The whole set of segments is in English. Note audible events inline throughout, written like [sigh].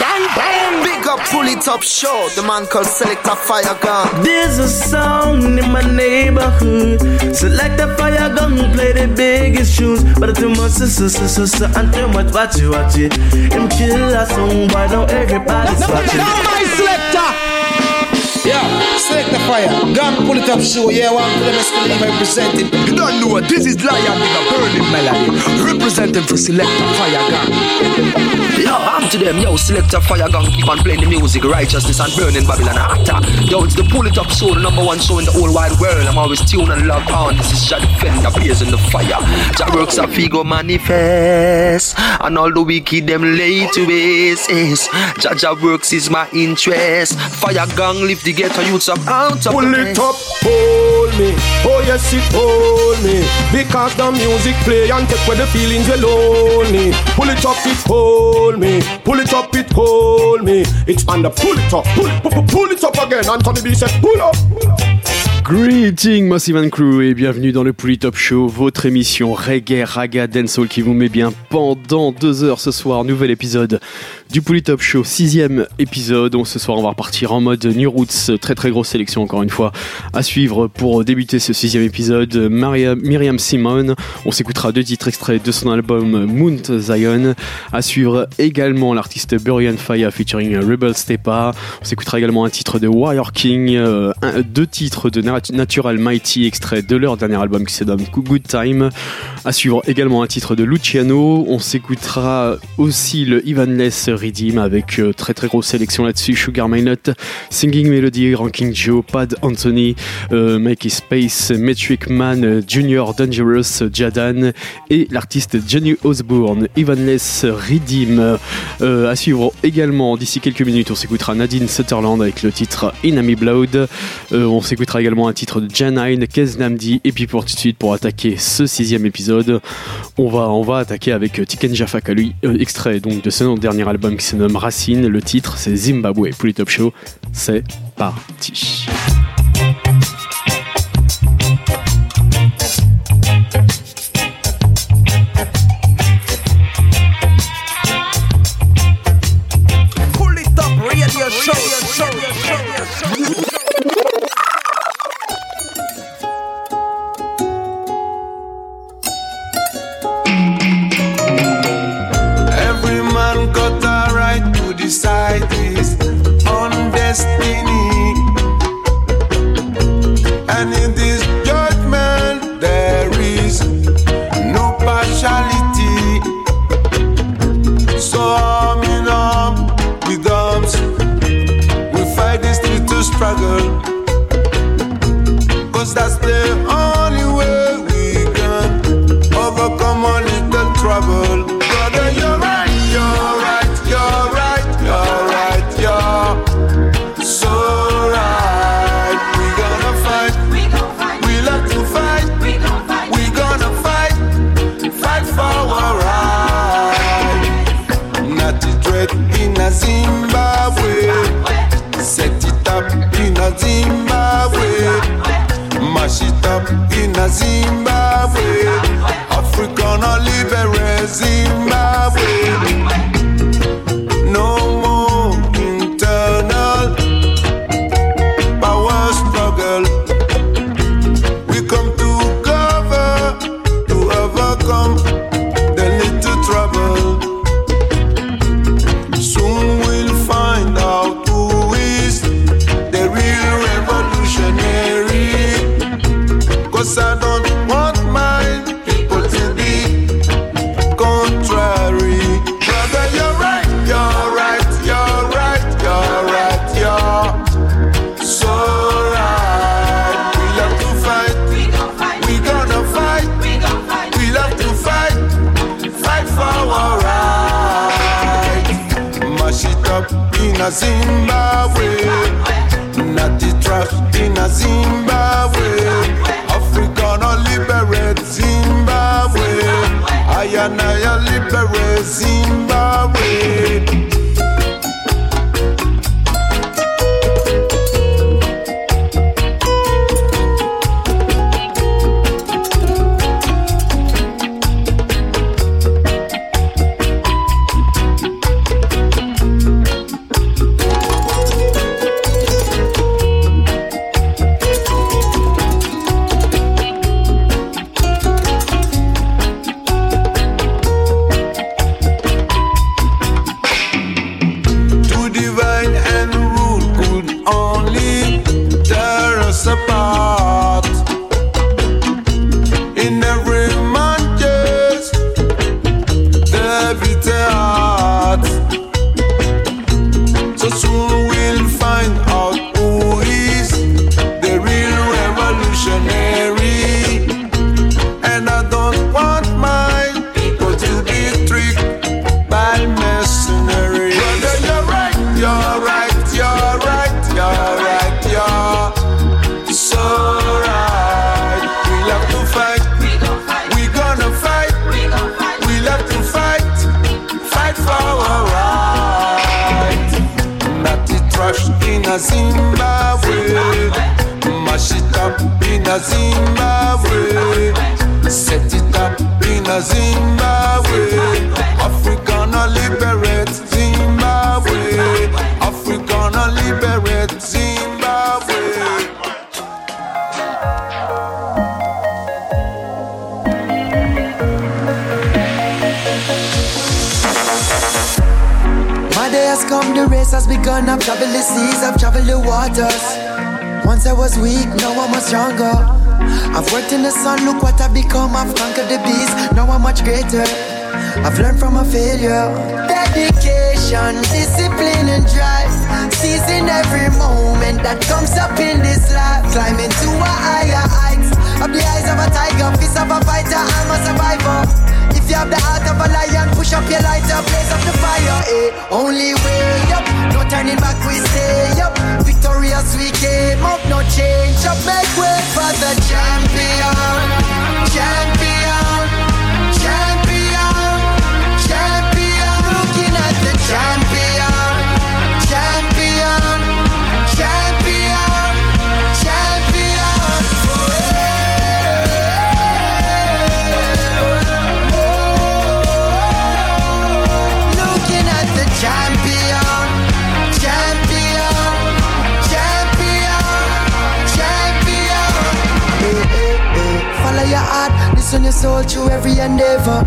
bang, bang. Big up, pull it up, show. The man called Selector Fire Gun. There's a sound in my neighborhood. Select a fire gun, play the biggest tunes. But too much, so, so, so, so, so, and too much, watch it, watch it. Him kill a song, why don't everybody's watching? Now my selector. Yeah, select the fire. Gun, pull it up, show. Yeah, one for them escalate representing. You don't know what this is Lion with a burning melody. Representing for select the fire gun. Yo, I'm to them, yo, select a fire gun, keep on playing the music, righteousness and burning Babylon actor. Yo, it's the pull it up show, the number one show in the whole wide world. I'm always tuned and logged on. This is Jah Defender, blaze in the fire. Jah works a figo manifest, and all the wicked them lay to base. Jah Jah works is my interest. Fire gang lift the ghetto youths up out of Pull it up, hold me. Oh yes, it hold me. Because the music play and take away the feelings you're lonely. Pull it up, it hold me. Pull it up, it hold me. It's on the pull it up, pull it, pull, pull it up again. Anthony B said, pull up. Pull up. Greeting Massive and Crew et bienvenue dans le Pouli Top Show, votre émission reggae, raga, dancehall qui vous met bien pendant deux heures ce soir. Nouvel épisode du Pouli Top Show, sixième épisode. Donc ce soir on va repartir en mode New Roots, très très grosse sélection encore une fois à suivre pour débuter ce sixième épisode. Maria, Myriam Simon, on s'écoutera deux titres extraits de son album Mount Zion. À suivre également l'artiste Burian Fire featuring Rebel Stepa. On s'écoutera également un titre de Warrior King, euh, deux titres de Nat- Natural Mighty extraits de leur dernier album qui se nomme Good Time. À suivre également un titre de Luciano. On s'écoutera aussi le Ivanless Redeem avec euh, très très grosse sélection là-dessus. Sugar Minot, Singing Melody, Ranking Joe, Pad Anthony, euh, Mikey Space, Metric Man, euh, Junior Dangerous, Jadan et l'artiste Johnny Osbourne. Ivanless Redeem. Euh, à suivre également d'ici quelques minutes, on s'écoutera Nadine Sutherland avec le titre Enemy Blood. Euh, on s'écoutera également un titre de Janine. Et puis pour tout de suite, pour attaquer ce sixième épisode, on va, attaquer avec Tiken Jaffa lui, extrait donc de son dernier album qui se nomme Racine. Le titre c'est Zimbabwe. Pour les Top Show, c'est parti. Pull it up, radio show. Every man got a right to decide his own destiny. And in this judgment, there is no partiality. So, arm in arm with arms, we fight this little struggle. Cause that's the Mash it your soul through every endeavor.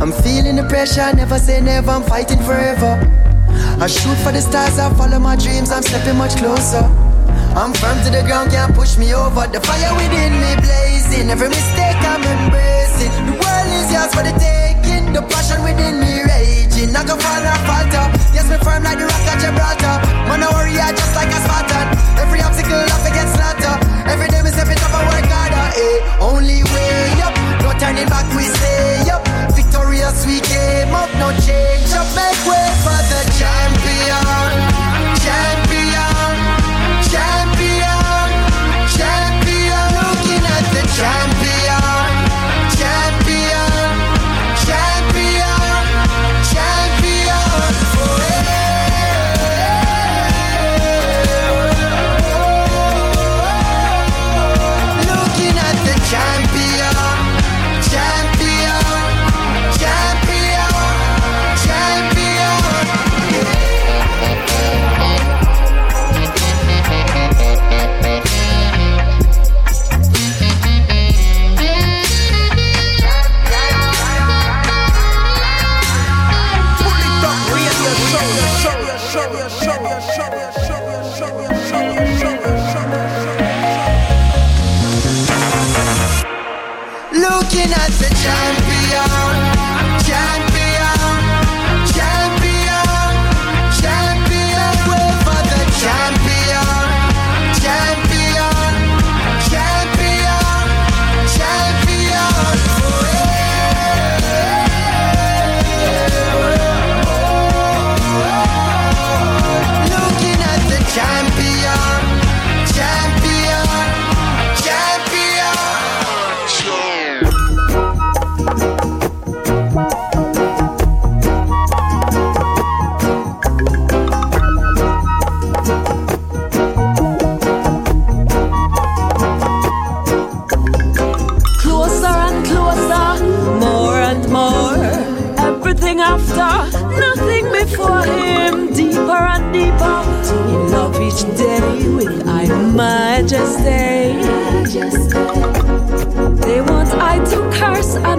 I'm feeling the pressure, never say never, I'm fighting forever. I shoot for the stars, I follow my dreams, I'm stepping much closer. I'm firm to the ground, can't push me over. The fire within me blazing, every mistake I'm embracing. The world is yours for the taking, the passion within me raging. I can fall or falter, yes, me firm like the rock at Gibraltar. Man, I I just like a Spartan. Every obstacle I forget slaughter. Every day me Eh, only way up, no turning back, we stay up. Victorious, we came up, no change up. Make way for the champion, champion,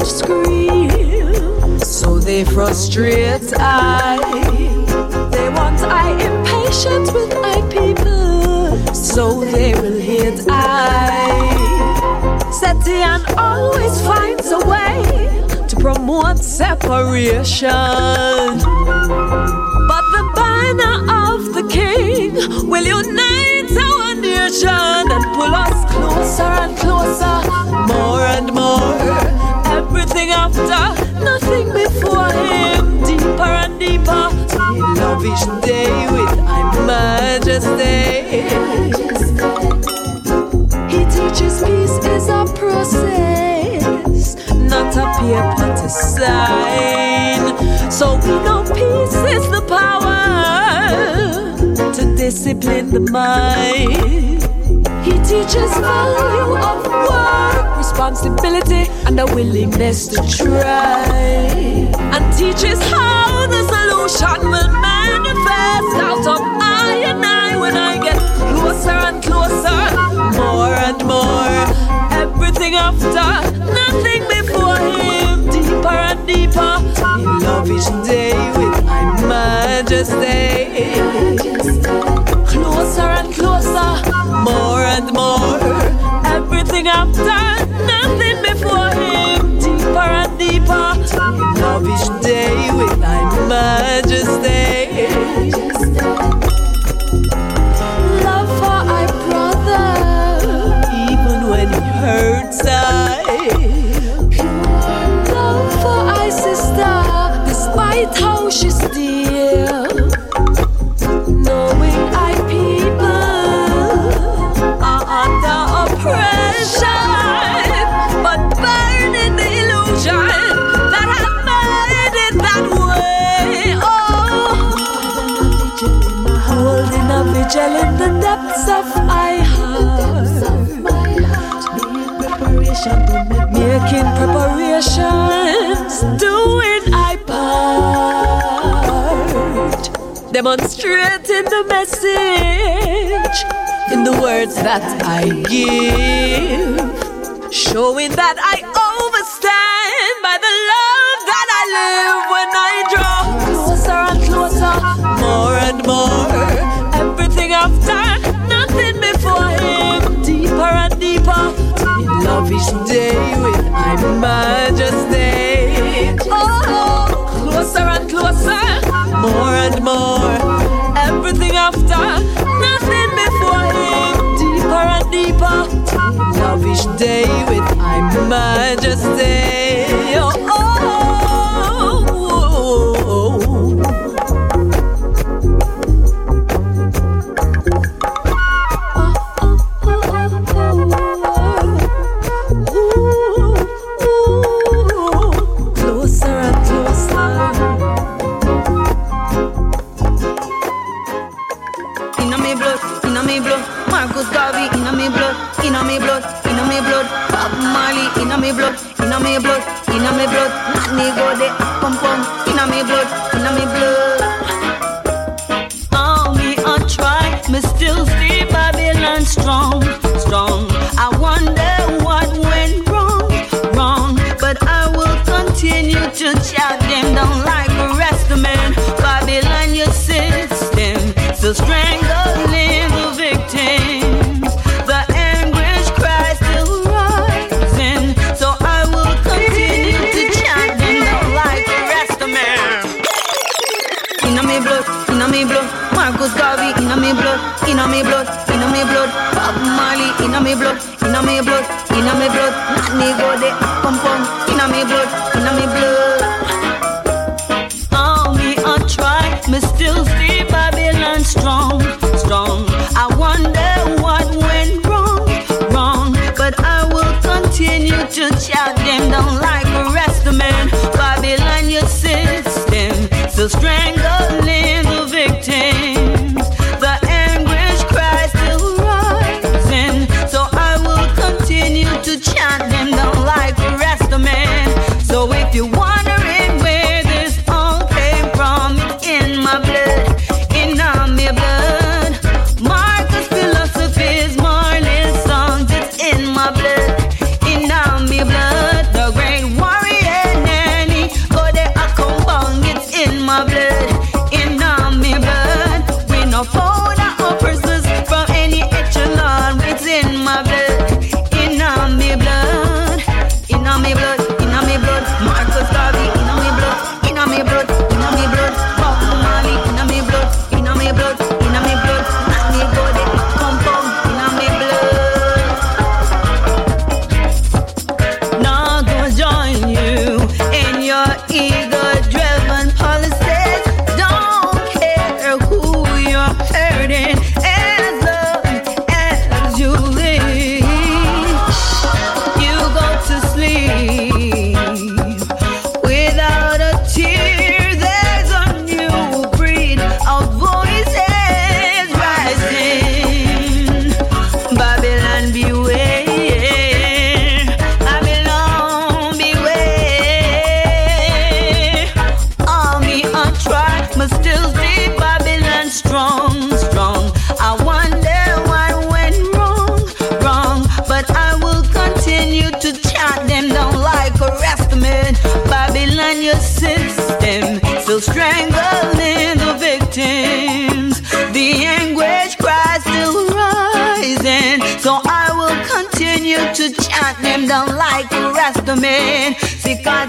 scream, so they frustrate I. They want I impatient with I people, so they will hate I. Setian always finds a way to promote separation. But the banner of the king will unite our nation and pull us closer and closer, more and more after, nothing before him. Deeper and deeper in love each day with I majesty. He teaches peace is a process, not a peer but a sign. So we know peace is the power to discipline the mind. He teaches value of worth responsibility and a willingness to try. And teaches how the solution will manifest out of I and I when I get closer and closer, more and more. Everything after, nothing before him, deeper and deeper. In love each day with my majesty. demonstrating the message in the words that I give, showing that I overstand by the love that I live when I draw closer and closer, more and more. Everything I've done, nothing before Him, deeper and deeper. In love each day with I'm majesty. more and more. Everything after, nothing before him. Deeper and deeper. Love each day with my majesty. Oh, oh.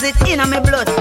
My in my blood.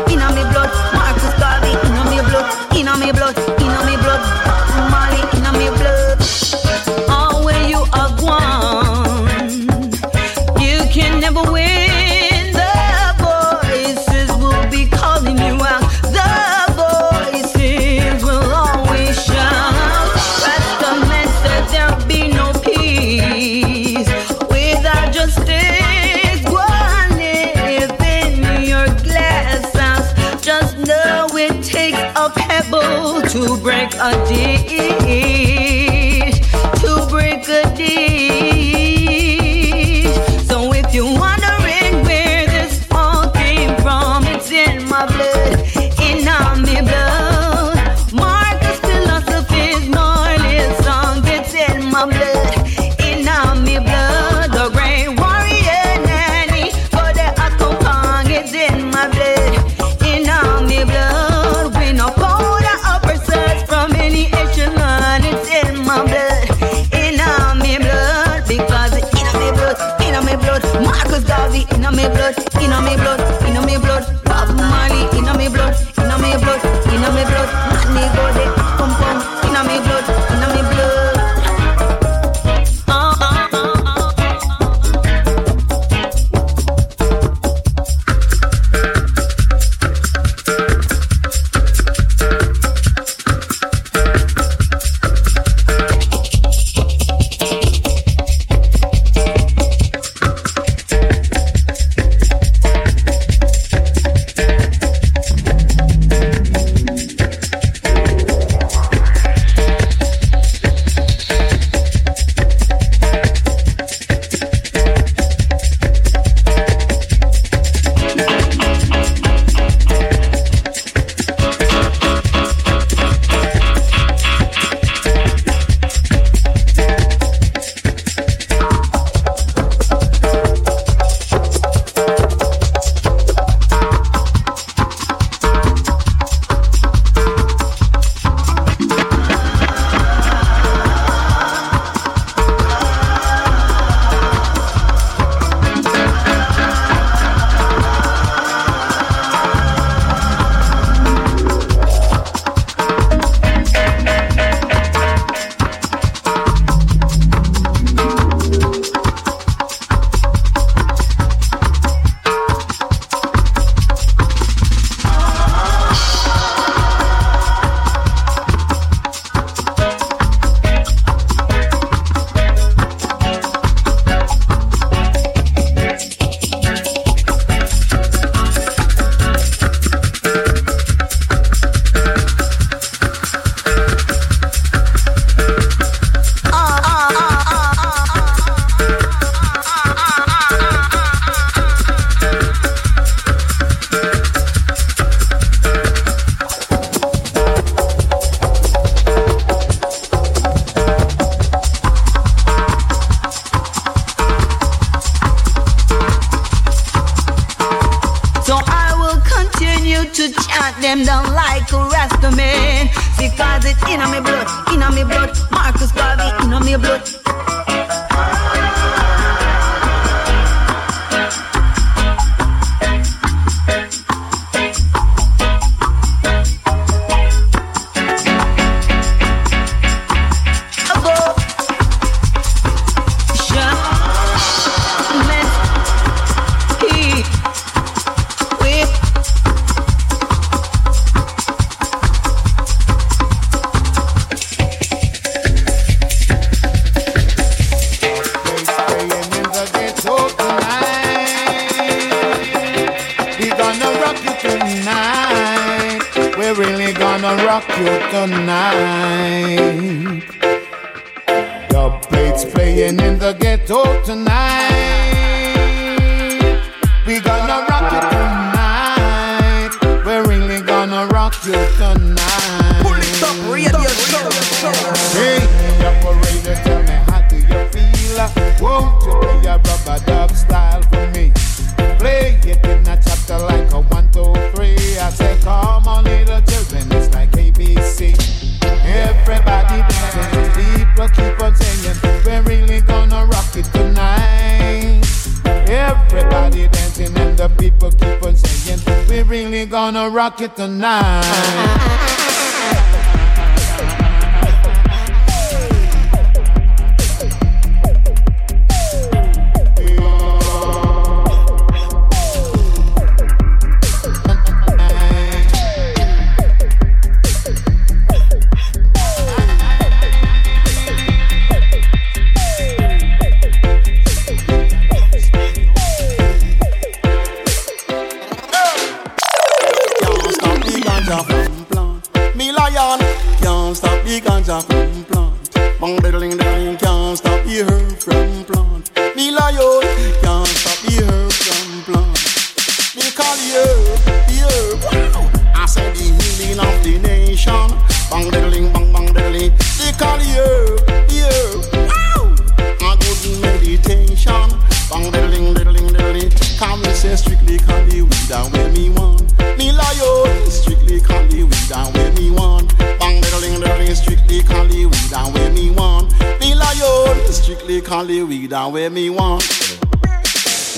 The weed and where me want. Me lion strictly call the weed and where me want. Bang diddling diddling strictly call the weed and where me want. Me lion strictly call the weed and where me want.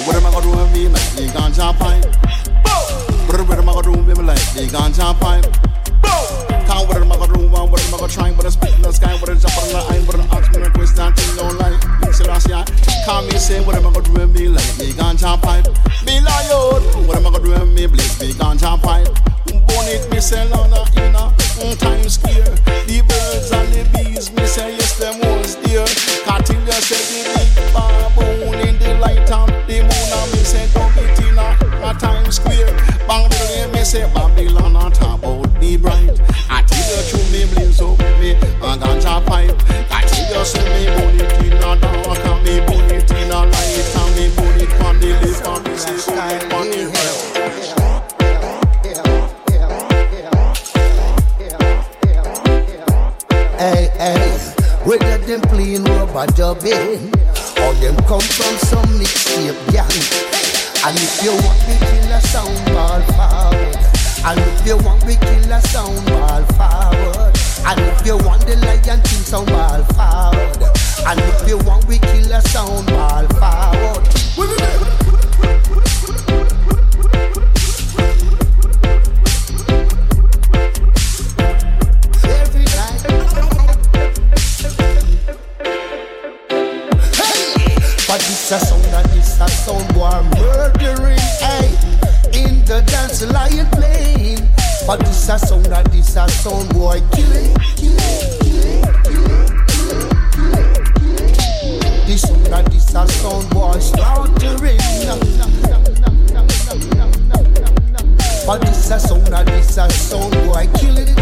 What am I gonna do with me like the ganja pipe? What am I gonna do with me like the ganja pipe? Can't what am I gonna do? What am I gonna try? What a spit in the sky? What a jump on the line? What an ox? What a twist and thing don't like. Me say last year. Call me say what am I gonna do with me like the ganja pipe? Me lion. What am I gonna do with me bliss me ganja pipe? Bone it me say Lana in a Times Square. The birds and the bees me say yes them was there. Cartil you say the big baboon in the light of the moon and me say dub it in a, a Times Square. Bang the me say Babylon a talk about the bright. I tell you to me blaze up me a ganja pipe. I tell you say me burn it in a dark and me burn it in a light and me burn it on the left and me say burn on the right. Hey, hey, whether them playing rubber dubbing or them come from some mixtape gang. And if you want me kill a sound ball forward, and if you want me kill a sound ball forward, and if you want the lion king sound ball forward, and if you want we kill a sound ball forward. In dance lion playing But this a sound and this a sound boy killing Killing, killing, killing, killing, killing This sound and this a sound boy slaughtering But this a sound and this a sound boy killing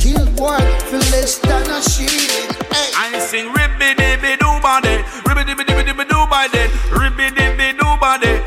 Kill boy for less than a shilling I sing ribby dibby doo body, ribby dibby dibby doo body, ribby dibby doo body,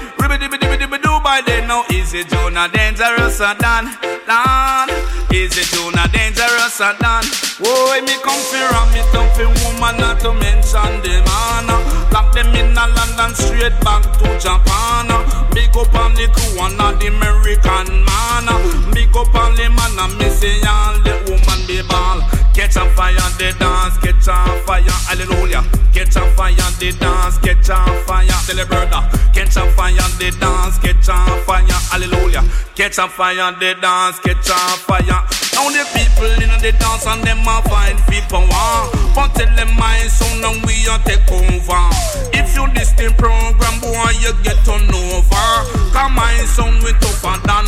dibby doo body. Now is it Jonah dangerous or done? Done. Is Jonah dangerous or done? Boy, me come fi ram it up fi woman not to mention the man. Lock them in a London straight back to Japan. Big up on the crew and all the American man. Big up on the man and me say all the woman the ball. Catch a fire, the dance, catch a fire, hallelujah. Catch a fire, the dance, catch a fire, tell the brother. Catch a fire, the dance, catch a fire, hallelujah. Catch a fire, the dance, catch a fire. Now the people in the dance and them a find people want. But tell them my son and we a take over. If you the program, boy, you get turn over. Come my son we tougher than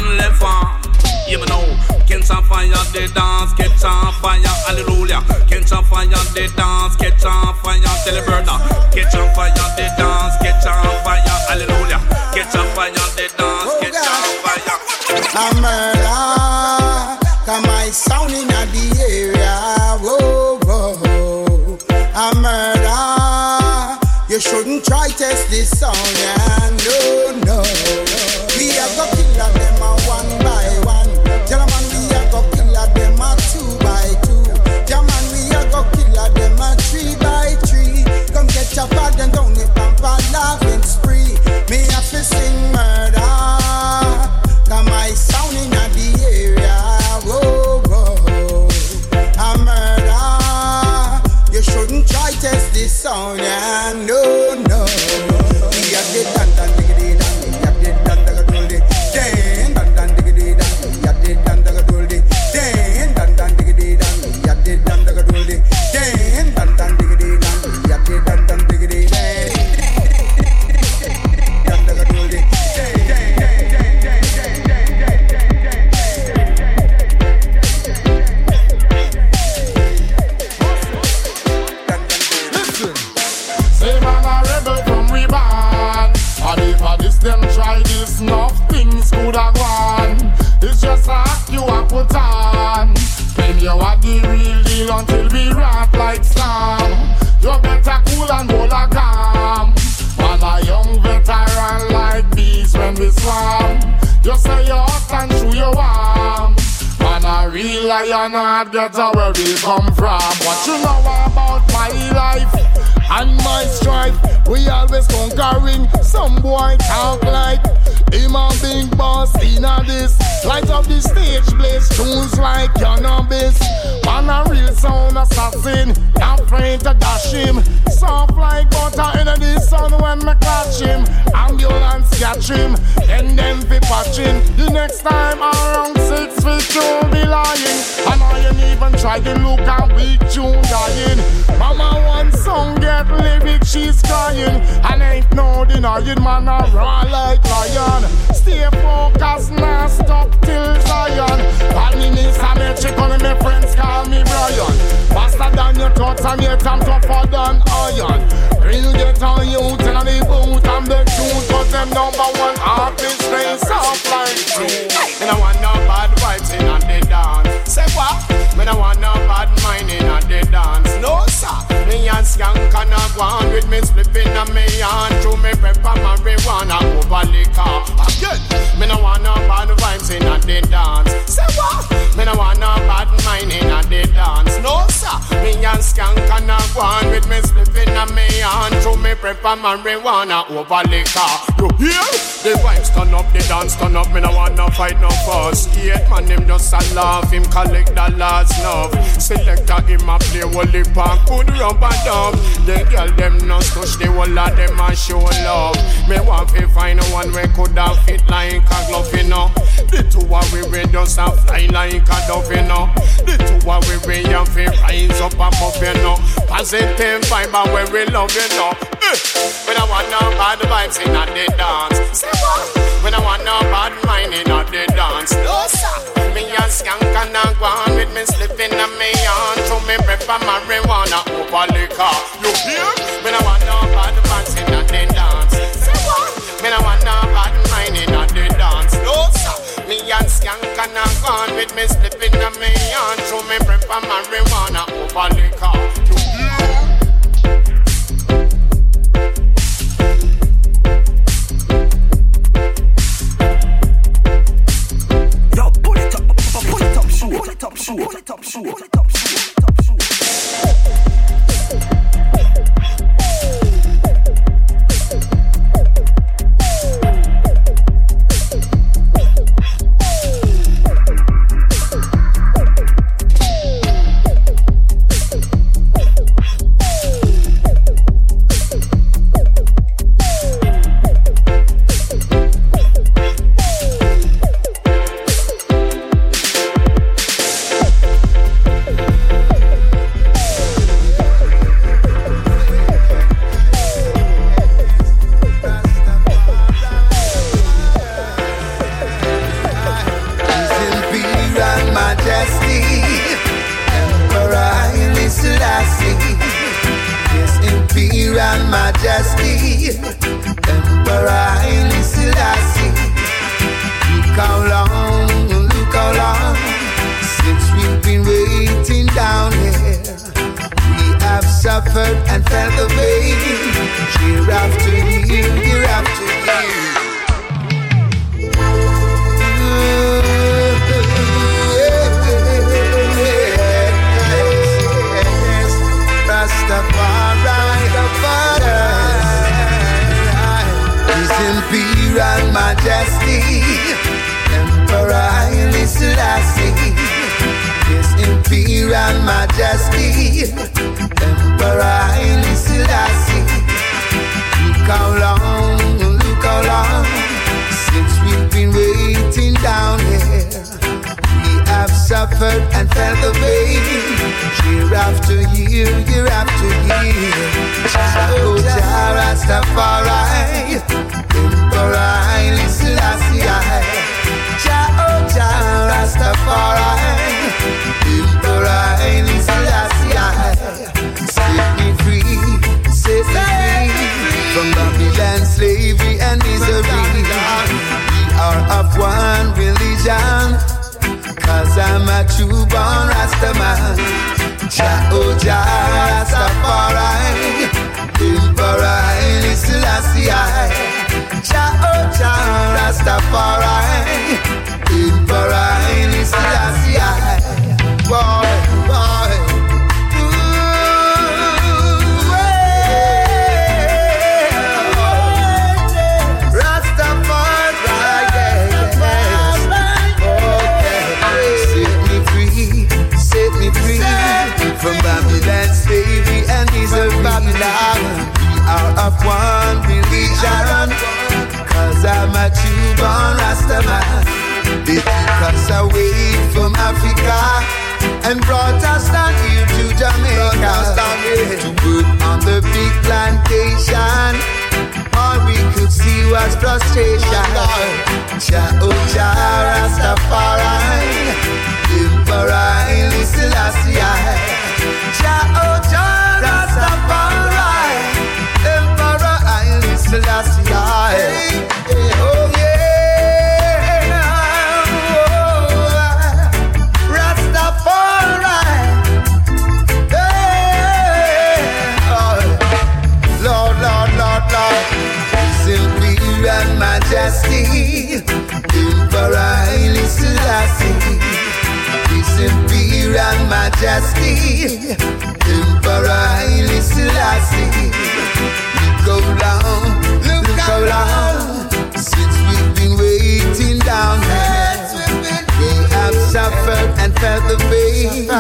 leather. You know, catch a fire, the dance, catch a fire, hallelujah. Catch a fire, the dance, catch a fire, tell the brother. Catch a fire, the dance, catch a fire, hallelujah. Catch oh, a fire, the dance, catch a fire. a murder. Come my sound in the area. Whoa, whoa. A murder. You shouldn't try test this song. Yeah, no, no, no. We have got Chop out and down the a loving spree. Me have to sing mercy. marijuana over liquor. You hear? The vibes turn up, the dance turn up. Me no wanna fight no fuss. Yeah, man, him just a laugh. Him collect the last love. Selector him a play wally park, good rubber dub. The girl them no touch the whole of them a show love. Me wanna find one we could have fit like a glove, you know. The two of we we just a fly like a dove, you know. The two of we we have to rise up above, you know. Positive vibe and where we love, you know. Eh. I want no bad vibes in at the dance. Say what? When I want no bad mind in at the dance. No sir. Me a skank and a Guan with me slipping and me on. So me prefer marijuana over liquor. You hear? When I want no bad vibes in at the dance. Say what? When I want no bad mind in at the dance. No sir. Me and skank and a Guan with me slipping and me on. So me prefer marijuana over liquor.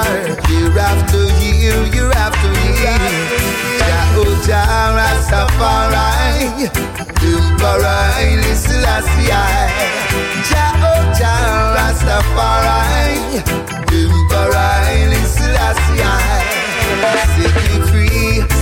Year after year, year after year. Jah Jah Rastafari, Emperor Selassie I. Jah oh Jah Rastafari, Emperor Selassie I. Set me free.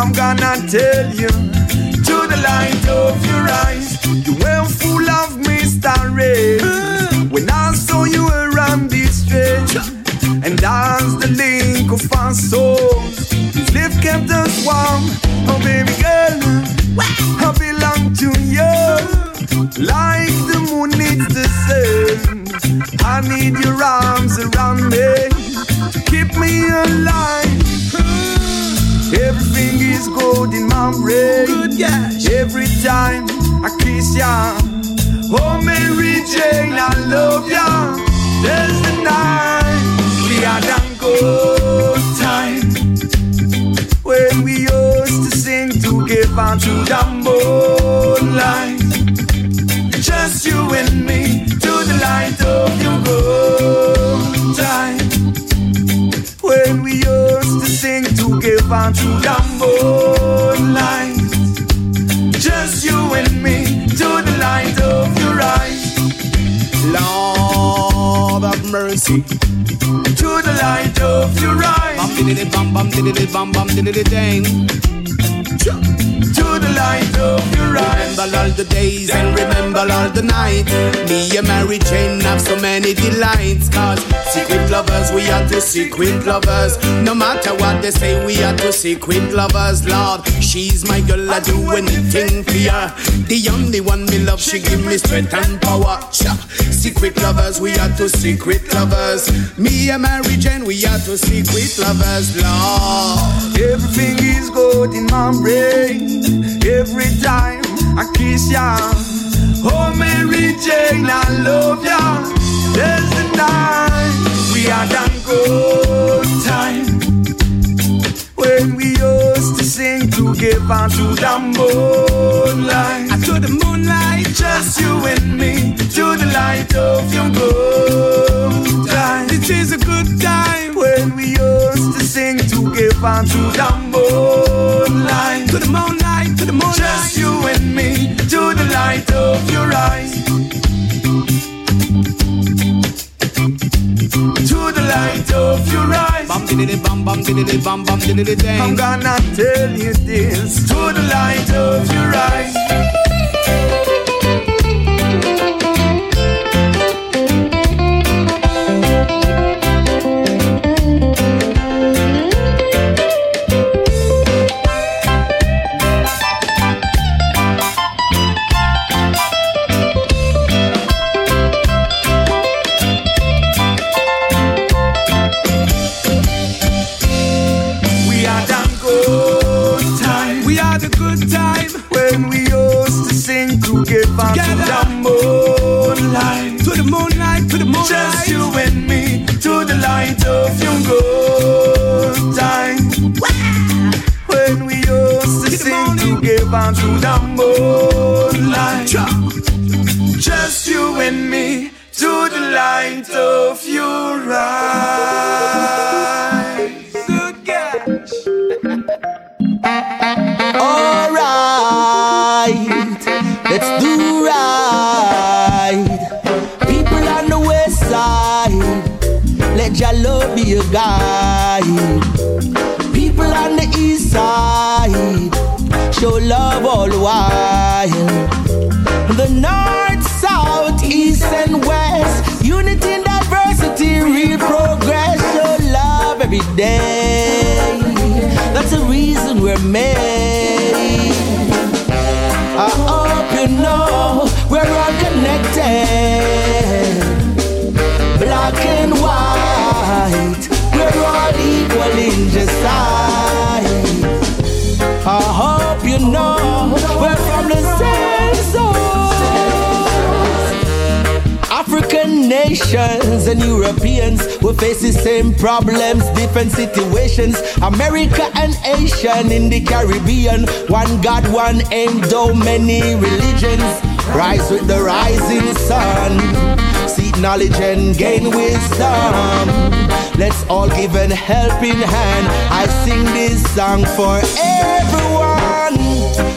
I'm gonna tell you to the light of your eyes. You were full of mystery when I saw you around this stretch. And that's the link of our souls. This life kept us warm. Oh, baby girl, I belong to you. Like the moon needs the sun. I need your arms around me to keep me alive. Everything is good in my brain. Good gosh. Every time I kiss ya. Oh, Mary Jane, I love ya. There's the night we had a good time. When we used to sing together to the moonlight. Just you and me to the light of your good time. When give on to the moonlight. Just you and me to the light of your eyes. Lord of mercy to the light of your eyes. Bam, diddy, bam, bam, diddy, bam, bam, diddy, dang the light of your eyes. Remember all the days and remember all the night. Me and Mary Jane have so many delights. Cause secret lovers, we are two secret lovers. No matter what they say, we are two secret lovers. Lord, she's my girl, I do anything for her. The only one me love, she give me strength and power. Cha. Secret lovers, we are two secret lovers. Me and Mary Jane, we are two secret lovers. Lord, everything is good in my brain. Every time I kiss ya, oh Mary Jane, I love ya. There's the time we had a good time when we used to sing together to the moonlight. To the moonlight, just you and me, to the light of your good time. It is a good time when we used to sing together to the moonlight. To the moonlight, to the moonlight. Just you and me, to the light of your eyes. To the light of your eyes. Bam bam bam bam dang. I'm gonna tell you this. To the light of your eyes. Together to the moonlight. Just you and me to the light of your eyes. Good catch. [laughs] Alright, let's do right. People on the west side, let your love be a guide. Show love all the while. The north, south, east, and west, unity and diversity, real progress, show love every day. That's the reason we're made. I hope you know we're all connected. Black and white, we're all equal in the sight. You know we're from the same source. African nations and Europeans will face the same problems, different situations. America and Asian in the Caribbean, one God, one aim, though many religions. Rise with the rising sun, seek knowledge and gain wisdom. Let's all give a helping hand. I sing this song for everyone.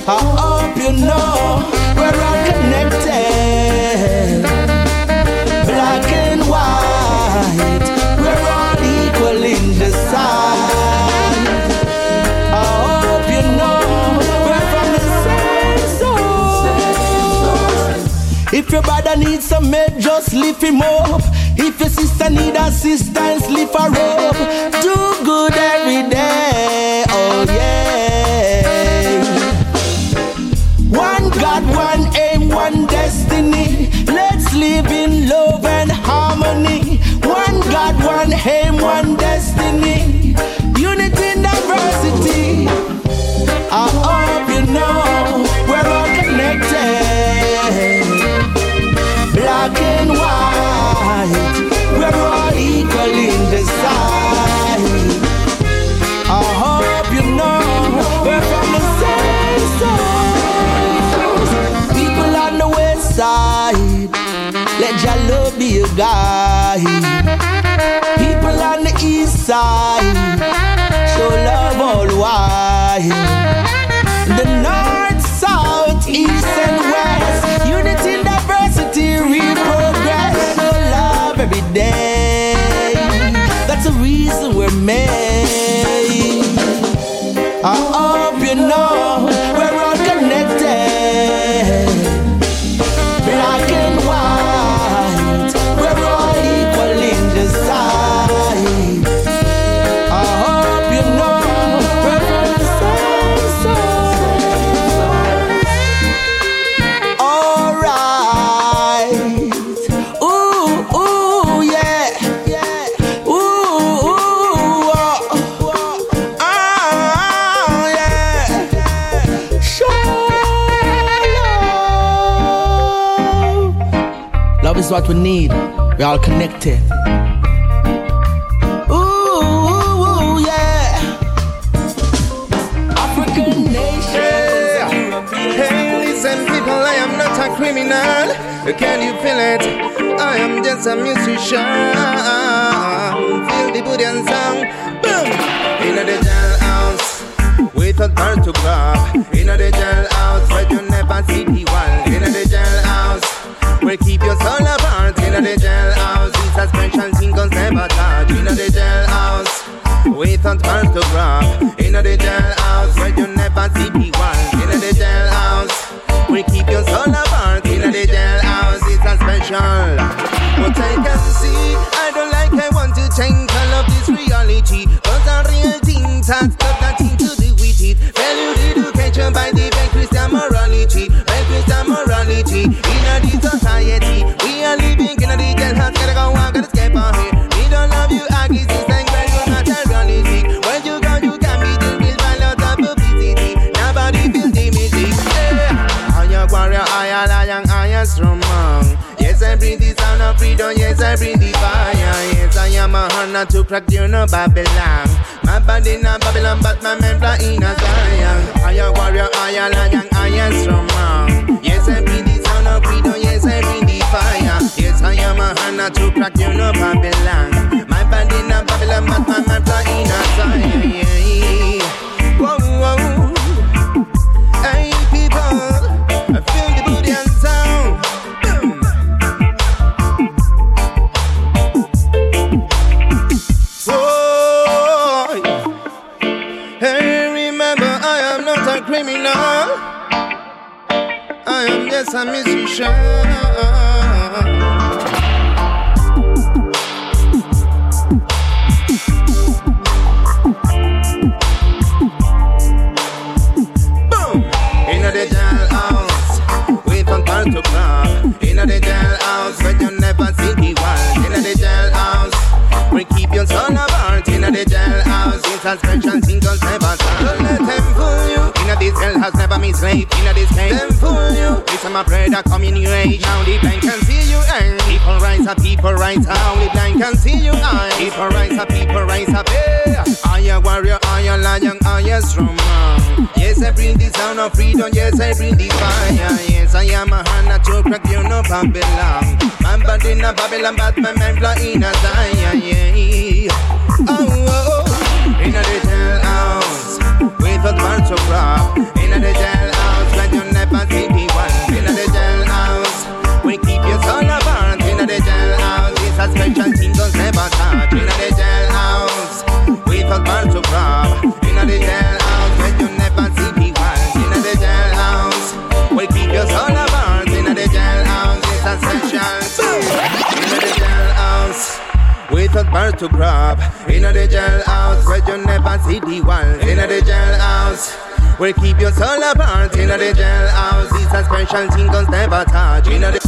I hope you know we're all connected black and white. We're all equal in the sight. I hope you know we're from the same. If your brother needs some help, just lift him up. If your sister need assistance, lift her up. Do good every day. Oh yeah. Live in love and harmony. One God, one aim, one destiny. Unity in diversity. I hope you know we're all connected. Black and white, we're all be. People on the east side, show love all the. The north, south, east, and west, unity diversity, real progress, show love every day. That's the reason we're made. What we need. We're all connected. Ooh, yeah. African nations. Hey, listen, people, I am not a criminal. Can you feel it? I am just a musician. Feel the Buddhian sound. Boom! In the jailhouse, with a bird to grab. In the jailhouse, where you never see the world. In a the jailhouse, where keep your soul apart. The jailhouse, it's a special thing cause never touch. In the jailhouse, with a bird to grab. In the jailhouse, where you never see the world. In the jailhouse, we keep your soul apart. In the jailhouse, it's a special. But I can see, I don't like, I want to change all of this reality. Cause the real things has got nothing to do with it. Valued education by the by Christian morality. Morality. In a this society, we are living in a the jailhouse. Gotta go on, gotta escape on here. We don't love you, Aggies, it's like when you're not reality. When you go, you can be the real by lot of publicity. Nobody feels the. Yeah. I am warrior, I am lion, I am strong. Yes, I bring the sound of freedom. Yes, I bring the fire. Yes, I am a hunter to crack you no Babylon. My body not Babylon, but my men fly in a Zion. I am warrior, I am lion, I am strong. I am a hunter to crack you no Babylon. My body not Babylon, but my men fly in a Yeah. Whoa. Hey, people, I feel the and hey, remember I am not a criminal. I am just a musician. It's a special never. Don't let them fool you. In this jailhouse, never mislead. In this game, them fool you. It's my brother coming your age. Now the blind can see you. And people rise up, people rise up. Now the blind can see you. And people rise up, people rise up. Yeah. I am warrior, I am lion, I am strong man. Yes, I bring the sound of freedom. Yes, I bring the fire. Yes, I am a hand to crack you no Babylon. My body not Babylon, but my mind fly in a Zion. Yeah. Oh, oh, oh. In the jailhouse, with a bunch of crap. In the jailhouse, when you never see the one. In the jailhouse, we keep your soul apart. In the jailhouse, it's a special thing A bird to grab In the jailhouse where you never see the walls. In a the jailhouse where keep your soul apart In the jailhouse it's a special thing cause never touch. In the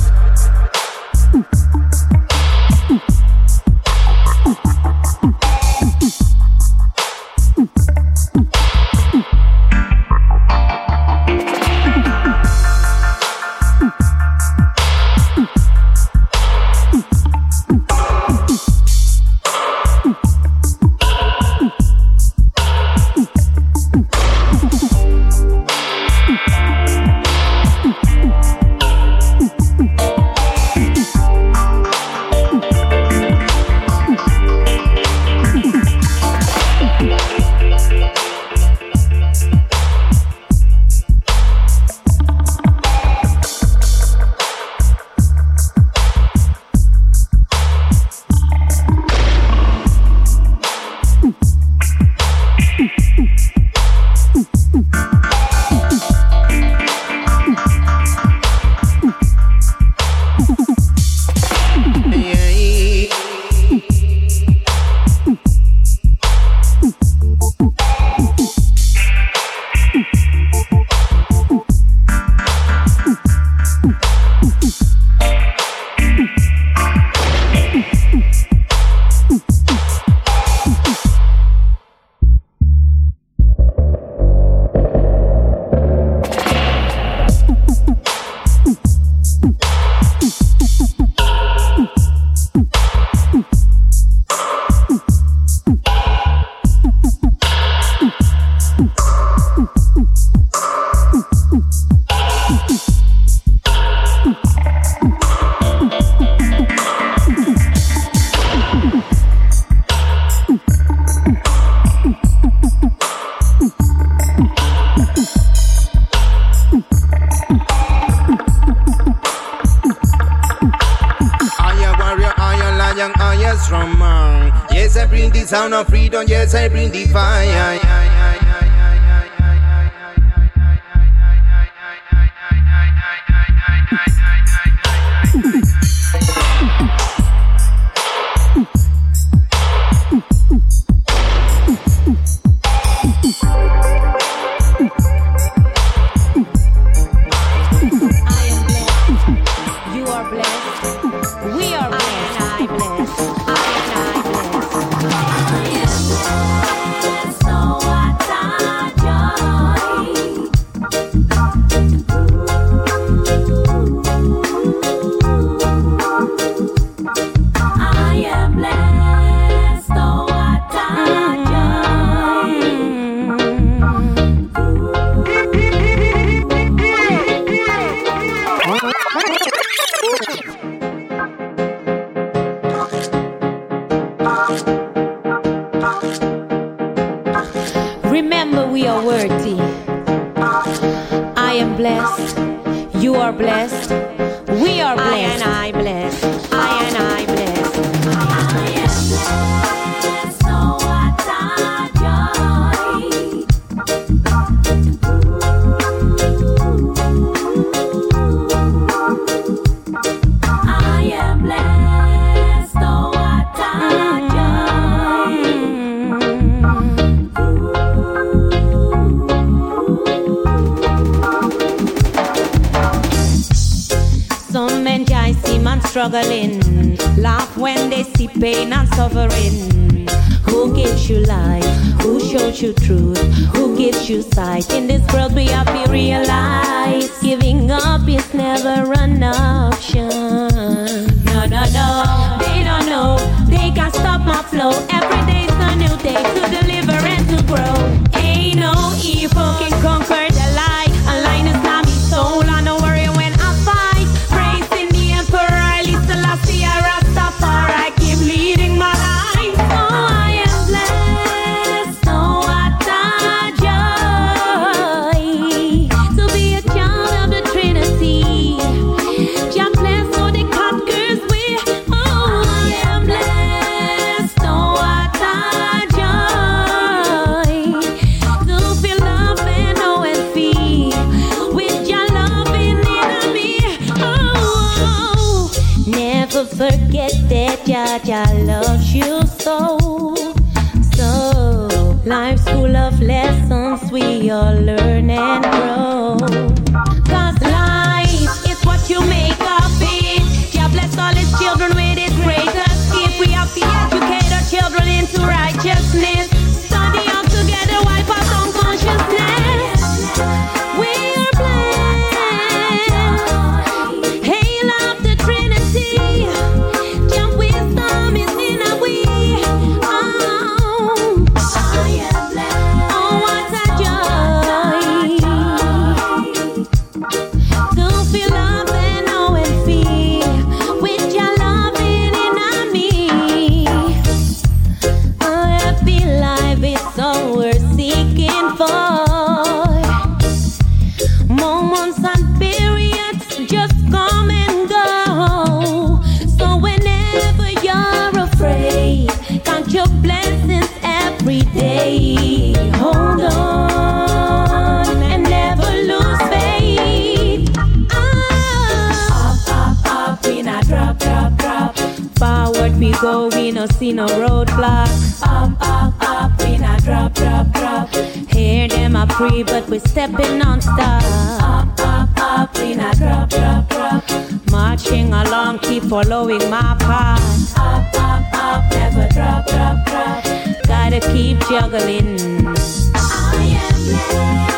forget that Jah Jah loves you so, so. Life's full of lessons we all learn and grow. Cause life is what you make. flock. Up, um, up, um, up, we not drop, drop, drop. Hear them a pre, but we stepping on stop. Up, up, up, we not drop, drop, drop. Marching along, keep following my path. Up, up, up, never drop, drop, drop. Gotta keep juggling. I am blessed.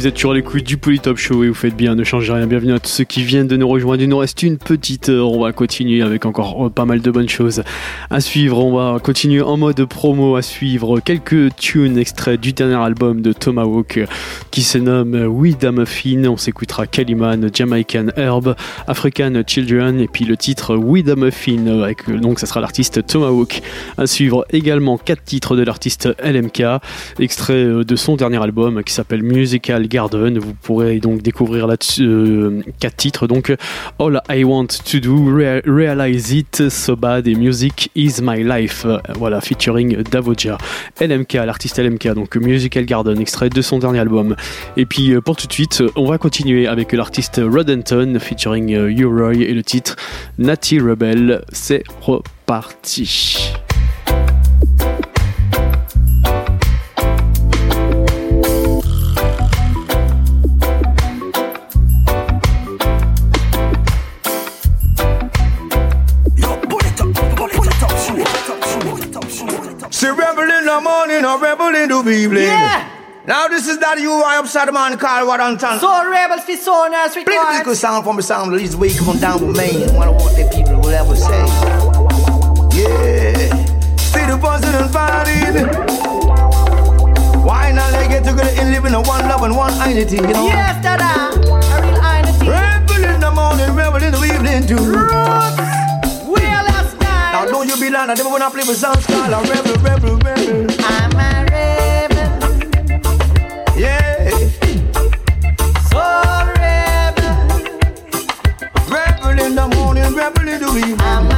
Vous êtes sur l'écoute du Polytop Show et vous faites bien, ne changez rien. Bienvenue à tous ceux qui viennent de nous rejoindre. Il nous reste une petite heure. On va continuer avec encore euh, pas mal de bonnes choses à suivre. On va continuer en mode promo à suivre quelques tunes extraits du dernier album de Tomahawk qui se nomme We Da Muffin. On s'écoutera Caliman, Jamaican Herb, African Children et puis le titre We Da Muffin. Avec, euh, donc ça sera l'artiste Tomahawk. À suivre également quatre titres de l'artiste LMK, extrait euh, de son dernier album qui s'appelle Musical Garden. Vous pourrez donc découvrir là-dessus euh, quatre titres. Donc All I Want to Do, Rea- Realize It, So Bad et Music Is My Life. Euh, Voilà, featuring Davoja. LMK, l'artiste LMK, donc Musical Garden, extrait de son dernier album. Et puis euh, pour tout de suite, on va continuer avec l'artiste Rodenton, featuring euh, U-Roy et le titre Natty Rebel. C'est reparti. See, rebel in the morning or rebel in the evening. Yeah. Now this is that you I upside man called Waddington. So rebels for sonars Play the little sound from the sound, least way come down with Maine. What I want the people will ever say. Yeah. See the buzzing and fighting. Why not they get together and live in a one love and one unity, you know? Yes, dada. A real identity. Rebel in the morning, rebel in the evening too. Real as nice. Now don't you be lying, I never wanna play with sounds called a rebel, rebel, rebel. Rebel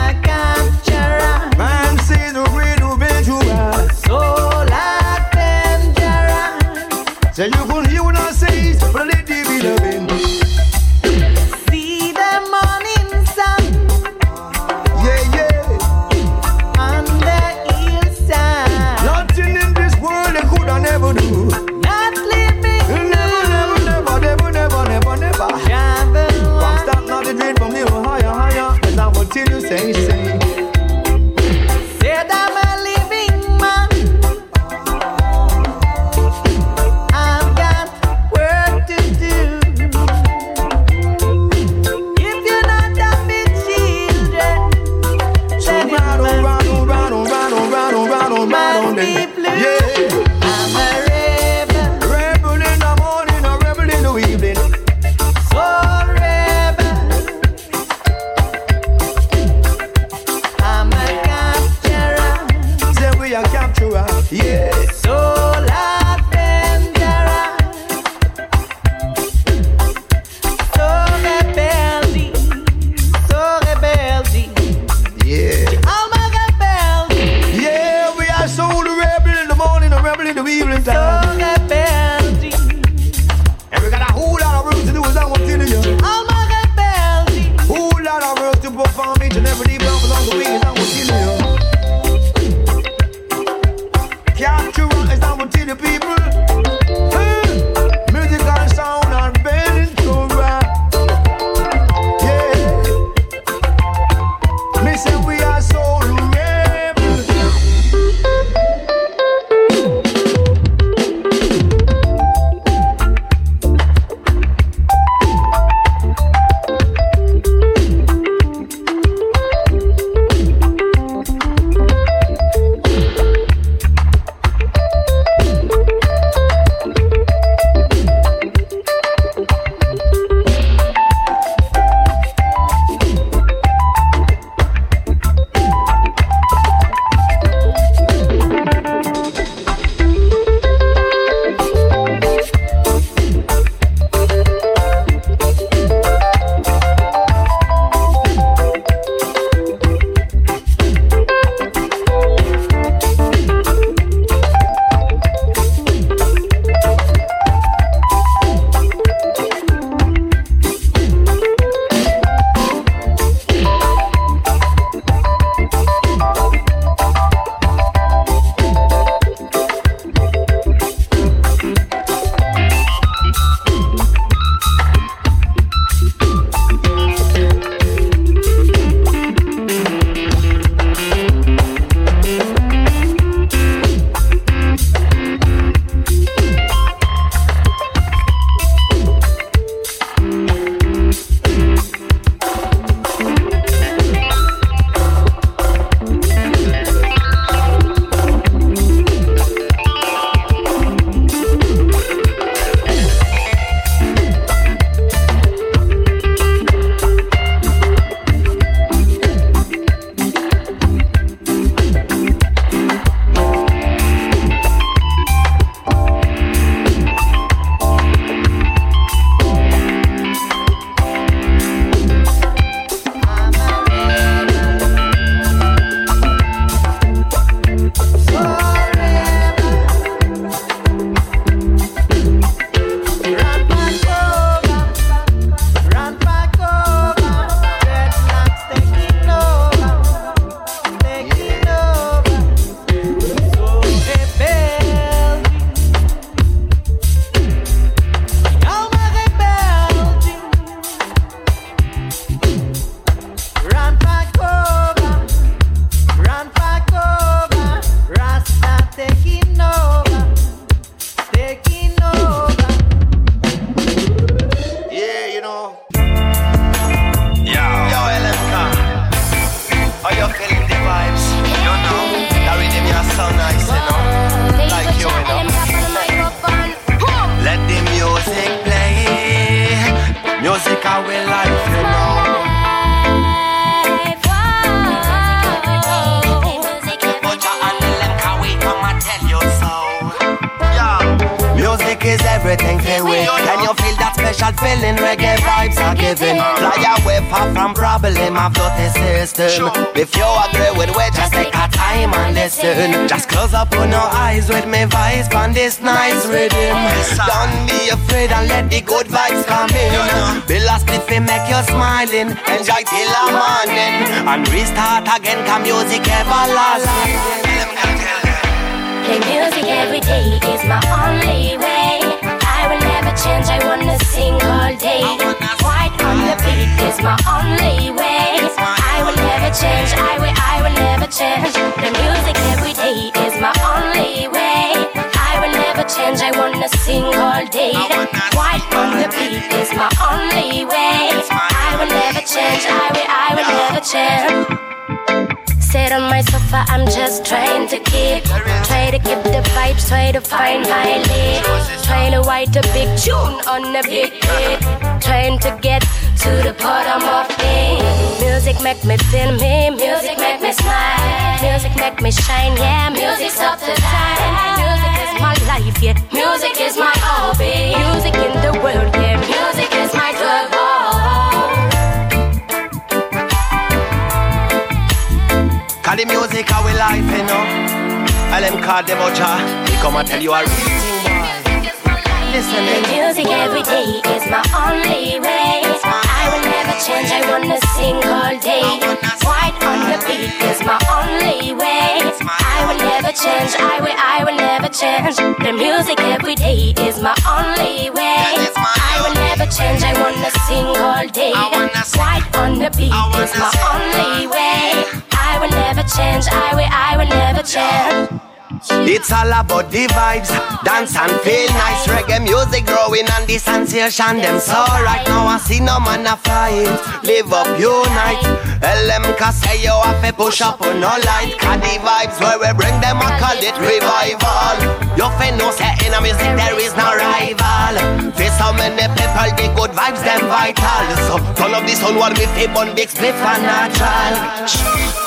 nation, them so right now. I see no man a fight. Live up, unite. LM, say you have to push up on no light. Cause the vibes where we bring them, I call it revival. You fin no say in a music there is no rival. Face how many people, the good vibes, them vital. So turn up this whole world, me fi bun big spliff and natural.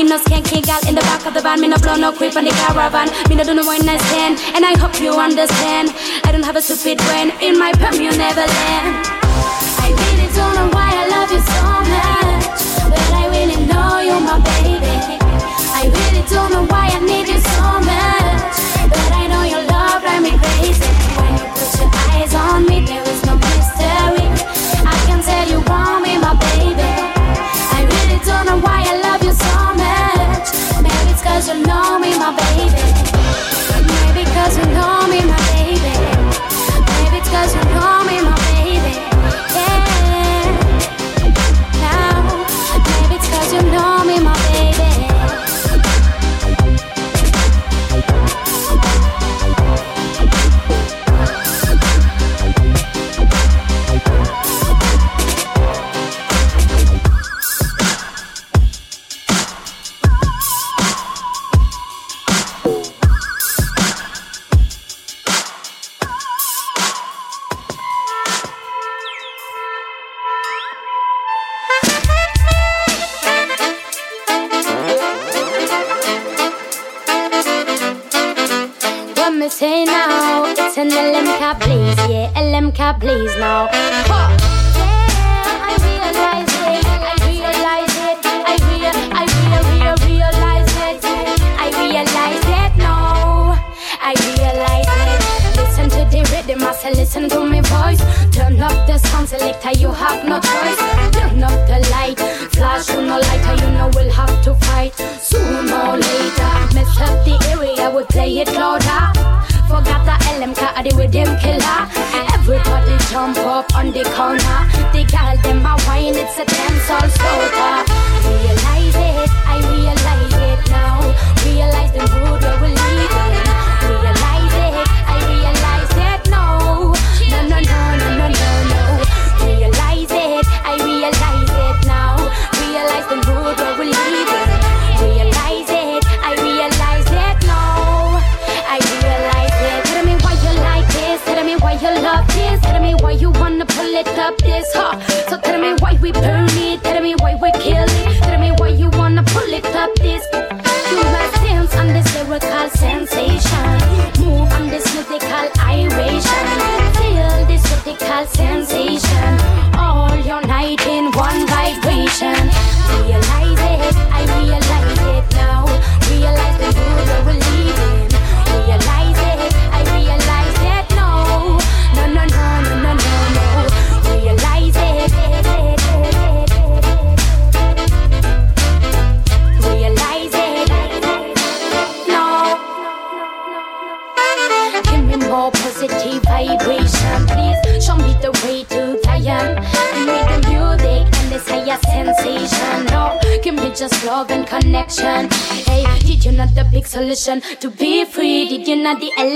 Me no skanky gal in the back of the van. Me no blow no creep on the caravan. Me no do no one nice. And I hope you understand. I don't have a stupid brain. In my perm you never land. I really don't know why I love you so much. But I really know you're my baby. I really don't know why I need you so much. But I know your love drives me crazy. When you put your eyes on me, Cause you know me, my baby.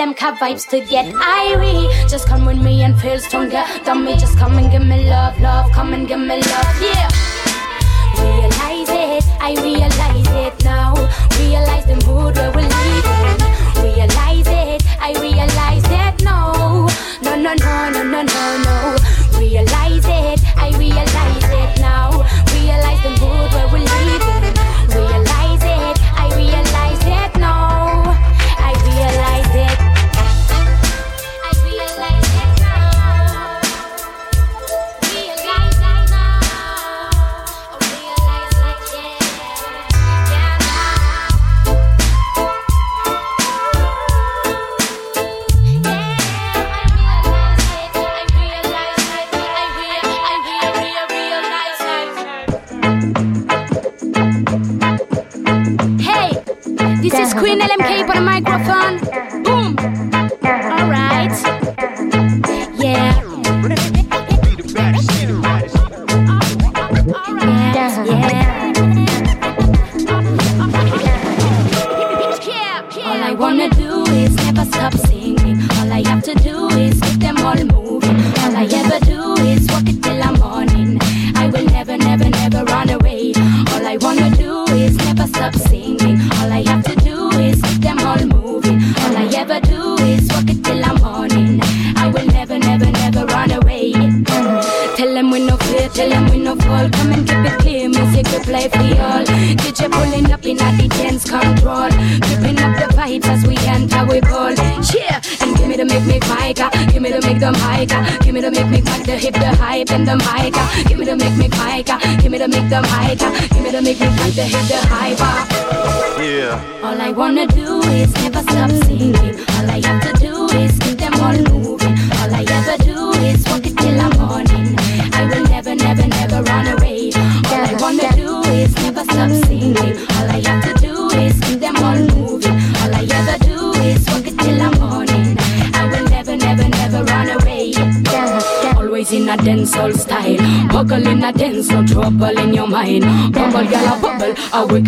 them cup vibes to get irate.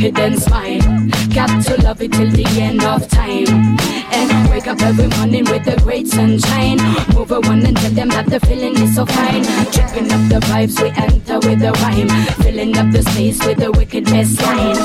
Wicked smile. Got to love it till the end of time. And I wake up every morning with the great sunshine. Move a one and tell them that the feeling is so fine. Tripping up the vibes, we enter with a rhyme. Filling up the space with the wicked best line,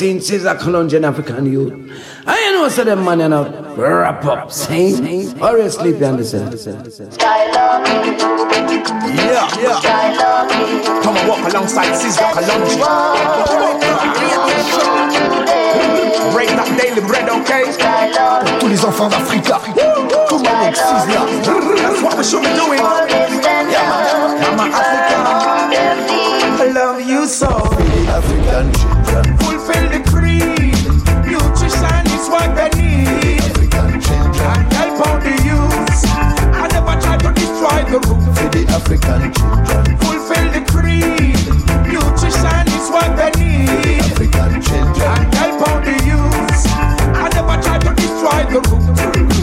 every time since he's a Colombian African youth. I know so them man you know wrap up, sing, or you sleep on the cell. Yeah, yeah. Come and walk alongside Caesar Kalonji. Break that daily bread, okay? Pour tous les enfants d'Africa. Come on, avec Caesar. That's what we should be doing. Yeah, man. Yeah, man, Africa. I love you so. African children. The roots. For the African children. Fulfill the creed. Nutrition is what they need. African children. And help out the youth. I never try to destroy the roots.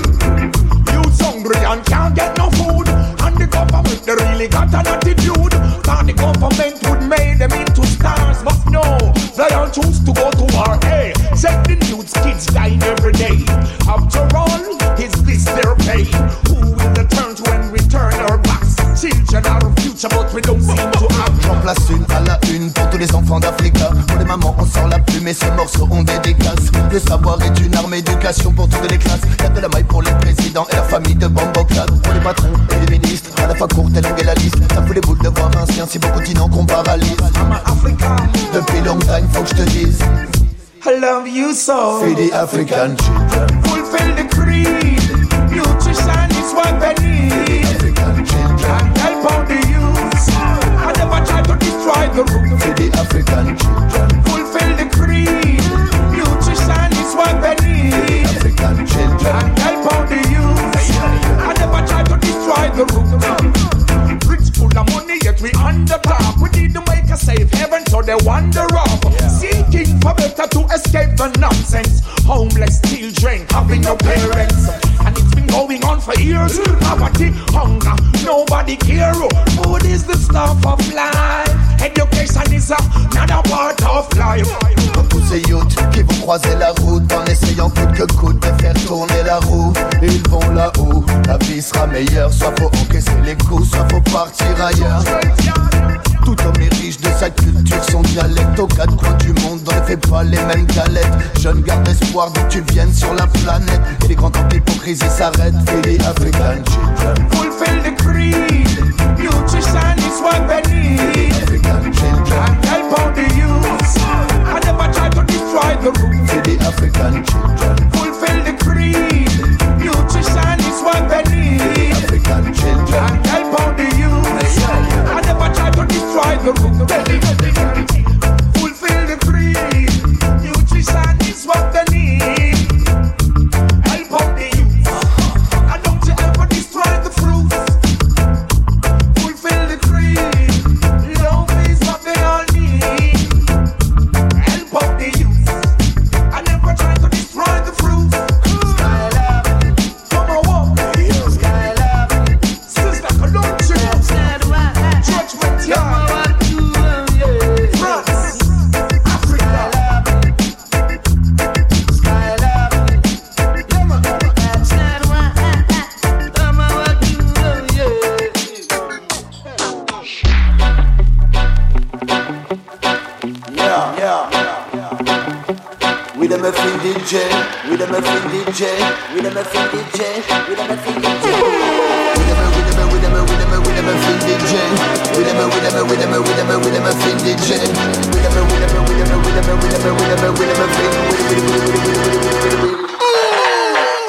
Youths hungry and can't get no food. And the government, they really got an attitude. Cause the government would make them into stars. But no, they all choose to go to war. Hey, check the news, kids dying every day. After all, J'en place une à la une pour tous les enfants d'Africa. Pour les mamans, on sort la plume et ces morceaux ont des dédicaces. Le savoir est une arme, éducation pour toutes les classes. Y'a de la maille pour les présidents et la famille de Bamboclad. Pour les patrons et les ministres, à la fois courte et longue est la liste. Ça fout les boules de voir un sien si beau continent qu'on paralyse. Depuis long time, faut que je te dise. I love you so. For the African children. Fulfill the creed. Nutrition is what they need. provide the room for the African children. Fulfill the creed. Nutrition is what they need. The African children. And help out the youth. I never try to destroy the room. Rich full of money, yet we under top. We need to make a safe heaven, so they wander off. Yeah. Seeking for better to escape the nonsense. Homeless children having no parents. And going on for years. Poverty, hunger, nobody care. Food is the stuff of life. Education is another part of life. Ces qui vont croiser la route en essayant coûte que de faire tourner la roue. Ils vont là-haut, la vie sera meilleure. Soit faut encaisser les coups, soit faut partir ailleurs. Tout homme est sa culture, son dialecte Aux quatre coins du monde, on ne fait pas les mêmes galettes? Jeune garde espoir d'où tu viennes sur la planète Et les grands temps d'hypocrisie s'arrêtent Et les African children Fulfill the creed. Nutrition is what they need. African children And help out the youth. I never try to destroy the roots. Des African children Fulfill the creed. Nutrition is what they destroy the roots. DJ, we the muffin DJ, we the muffin DJ, we the muffin DJ. We the we the we the we the we the muffin DJ. We the we the we the we the we the muffin DJ. We the we the we the we the we the we the we the we the muffin.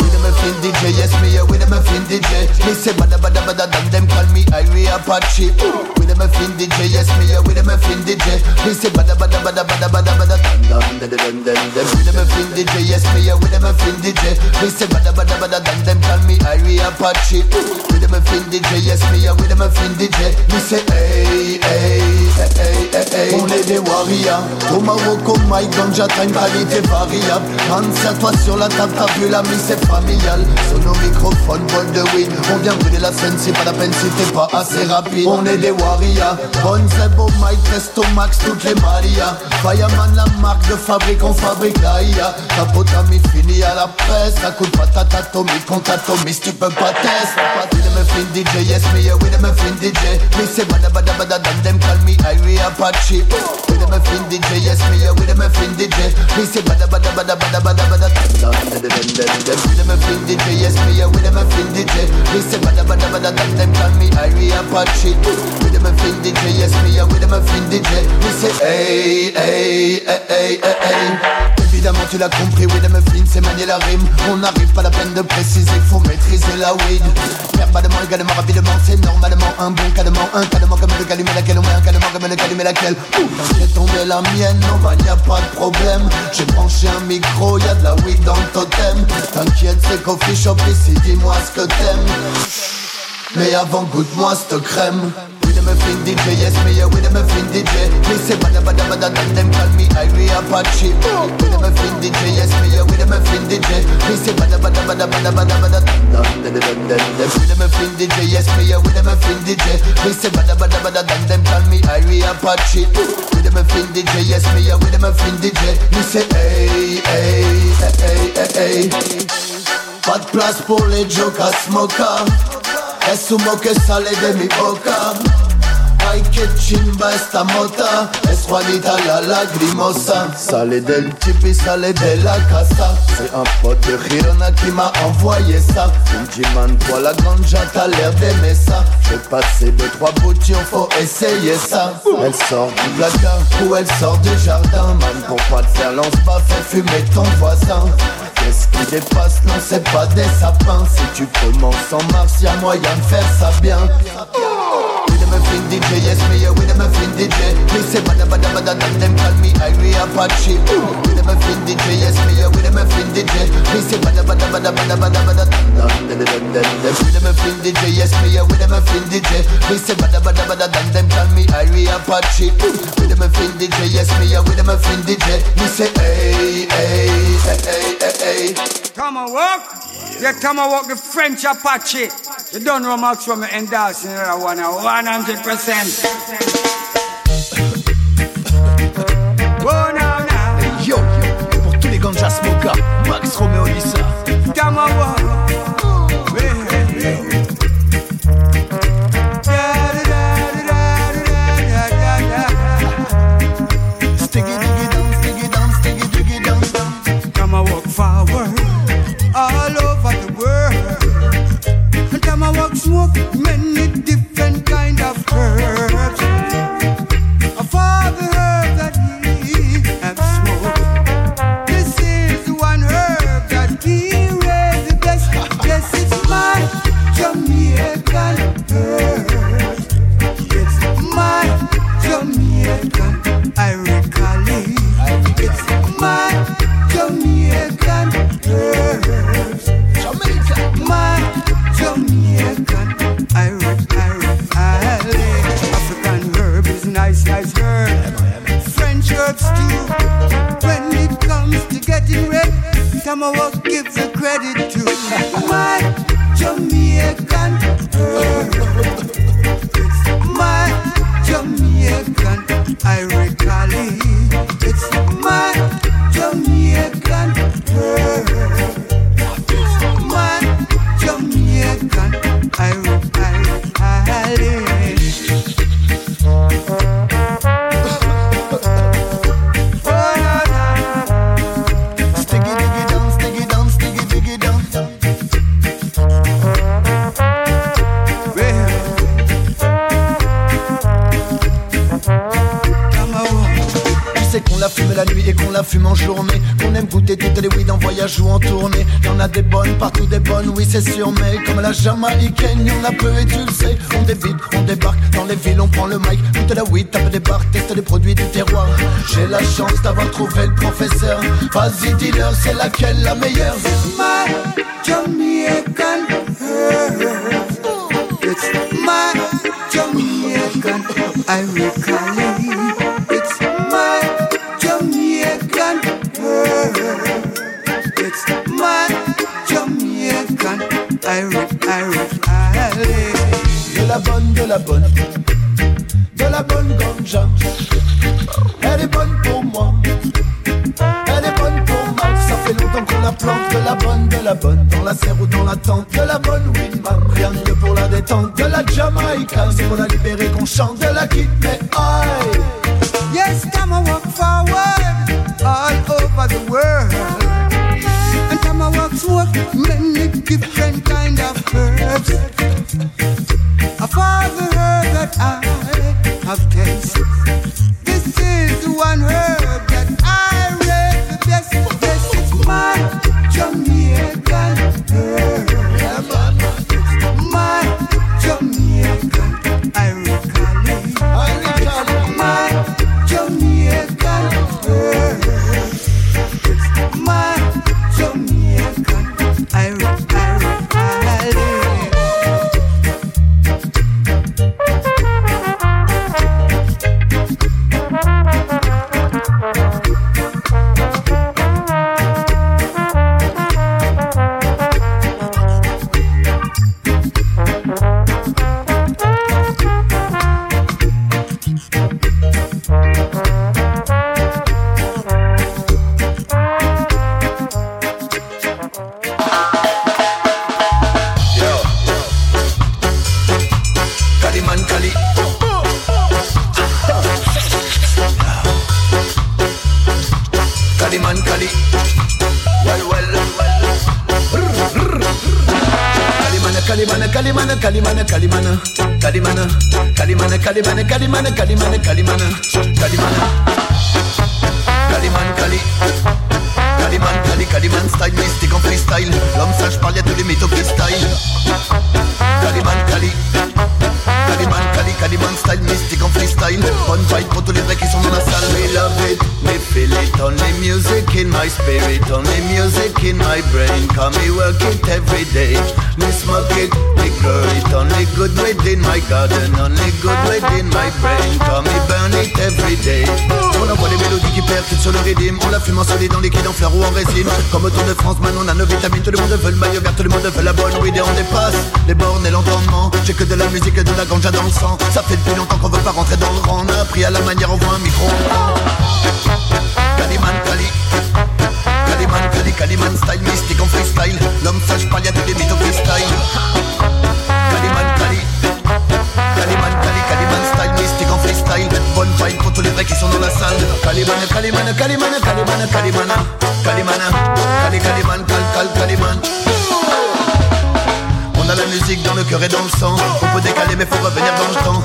We the muffin DJ, yes me yeah, we the muffin DJ. Me say bada bada bada them call me Irie Apache. We the muffin DJ, yes me yeah, we the muffin DJ. Me say bada bada bada bada bada bada dam dam dam dam. We the muffin DJ, yes me yeah, we the muffin DJ. Me say bada bada bada dam them call me Irie Apache. We the muffin DJ, yes me yeah, we the muffin DJ. Me say hey hey hey hey hey. On est des warriors. Au Maroc, au Mike, ganja, t'as une qualité variable. Serre-toi sur la table, t'as vu la mise, c'est familial. Sur nos microphones, bol de weed. On vient brûler la scène, c'est pas la peine si t'es pas assez rapide. On est des warriors. Bonne beau Mike, Presto Max, toutes les Maria. Fireman, la marque de fabrique, on fabrique la IA. Ta potamie fini à la presse. Ça coûte pas ta atomique, compte atomique, tu peux pas tester. We the muffin DJ, yes me, yeah, we the muffin DJ. Me say bada bada bada dam them call me Irie Apache. We the muffin DJ, yes me, yeah, we the muffin DJ. Me say bada bada bada bada bada bada dam dam dam dam dam dam. We the muffin DJ, yes me, yeah, we the muffin DJ. Me say bada bada bada dam them call me Irie Apache. We the muffin DJ, yes me, yeah, we the muffin DJ. Me say hey hey hey hey hey hey. Tu l'as compris, oui de muffin c'est manier la rime. On n'arrive pas la peine de préciser, faut maîtriser la weed. Verbalement, également, rapidement, c'est normalement un bon cadement Un cadement comme le calumet laquelle, ouais un cadement comme le calumet laquelle. J'ai tombé la mienne, non bah y a pas de problème. J'ai branché un micro, y a de la weed dans le totem. T'inquiète c'est coffee shop ici, dis-moi ce que t'aimes. Mais avant goûte-moi cette crème We the muffin DJ, yes me yeah, we the muffin DJ Me say bada bada bada dam them call me Irie Apache We the muffin DJ, yes me yeah, we the muffin DJ Me say bada bada bada bada bada bada dam dam dam dam dam dam We the muffin DJ, yes me yeah, we the muffin DJ Me say bada bada bada dam them call me Irie Apache We the muffin DJ, yes me yeah, we the muffin DJ Me say hey hey hey hey hey Pas de place pour les jokers smoker Esumo que sale de mi boca Ay que chimba esta mota. Es Juanita la lagrimosa. Sale del chip y sale de la casa. C'est un pote de Girona qui m'a envoyé ça dit man toi la ganja t'as l'air d'aimer ça J'ai passé deux trois boutons faut essayer ça Elle sort du placard ou elle sort du jardin. Man pour pas te faire lance pas fais fumer ton voisin Qu'est-ce qui dépasse Non c'est pas des sapins Si tu commences en mars y'a moyen de faire ça bien DJ, yes me a with a fin DJ. Me say bada bada bada, then them call me Irie Apache. With a fin DJ, yes me a with a fin DJ. Me say bada bada bada bada bada bada. With a DJ, yes me a with DJ. Me say bada bada bada, them call me Irie Apache. DJ, yes me a with a fin DJ. Me say hey hey hey hey hey hey. Tomahawk? Yeah, Tomahawk, the French Apache. You don't know Max from endorsing another one, 100%. Yo, pour tous les ganjas mocha, Max Romeo Lissa. Jamaïcaine, y'en a peu et tu le sais. On débite, on débarque, dans les villes on prend le mic. Goûte la weed, tape des bars, teste les produits du terroir. J'ai la chance d'avoir trouvé le professeur. Vas-y dealer, c'est laquelle la meilleure? Cali man, Cali man, Cali man, Cali man, Cali. Cali man, Cali, Cali man style, mystique en freestyle. L'homme sage parle à tous les métaux qui style. Cali man, Cali. Caliban, Cali, Caliban style, mystique en freestyle. Bonne vibe pour tous les vrais qui sont dans la salle. We love it, me feel it Only music in my spirit. Only music in my brain. Come me work it every day. Me smoke it, me grow it. Only good within my garden. Only good within my brain. Come me burn it every day. On envoie des mélodies qui percutent sur le rythme. On la fume en solide, en liquide, en fleur ou en résine. Comme autour de France, maintenant on a nos vitamines. Tout le monde veut le maillot vert, tout le monde veut la bonne idée On dépasse les bornes et l'entendement. J'ai que de la musique et de la grande ganja dans le sang. Ça fait depuis longtemps qu'on veut pas rentrer dans le rang. On a appris à la manière, on voit un micro. Caliman Cali Caliman Cali Caliman style mystique en freestyle. L'homme sage parle y'a les mythes au freestyle. Caliman Cali Caliman Cali Caliman style mystique en freestyle. Bonne vibe pour tous les vrais qui sont dans la salle. Caliman Caliman Caliman Caliman Caliman Caliman Cali Caliman Cal Cal Caliman on a la musique dans le cœur et dans le sang. On peut décaler mais faut revenir dans le temps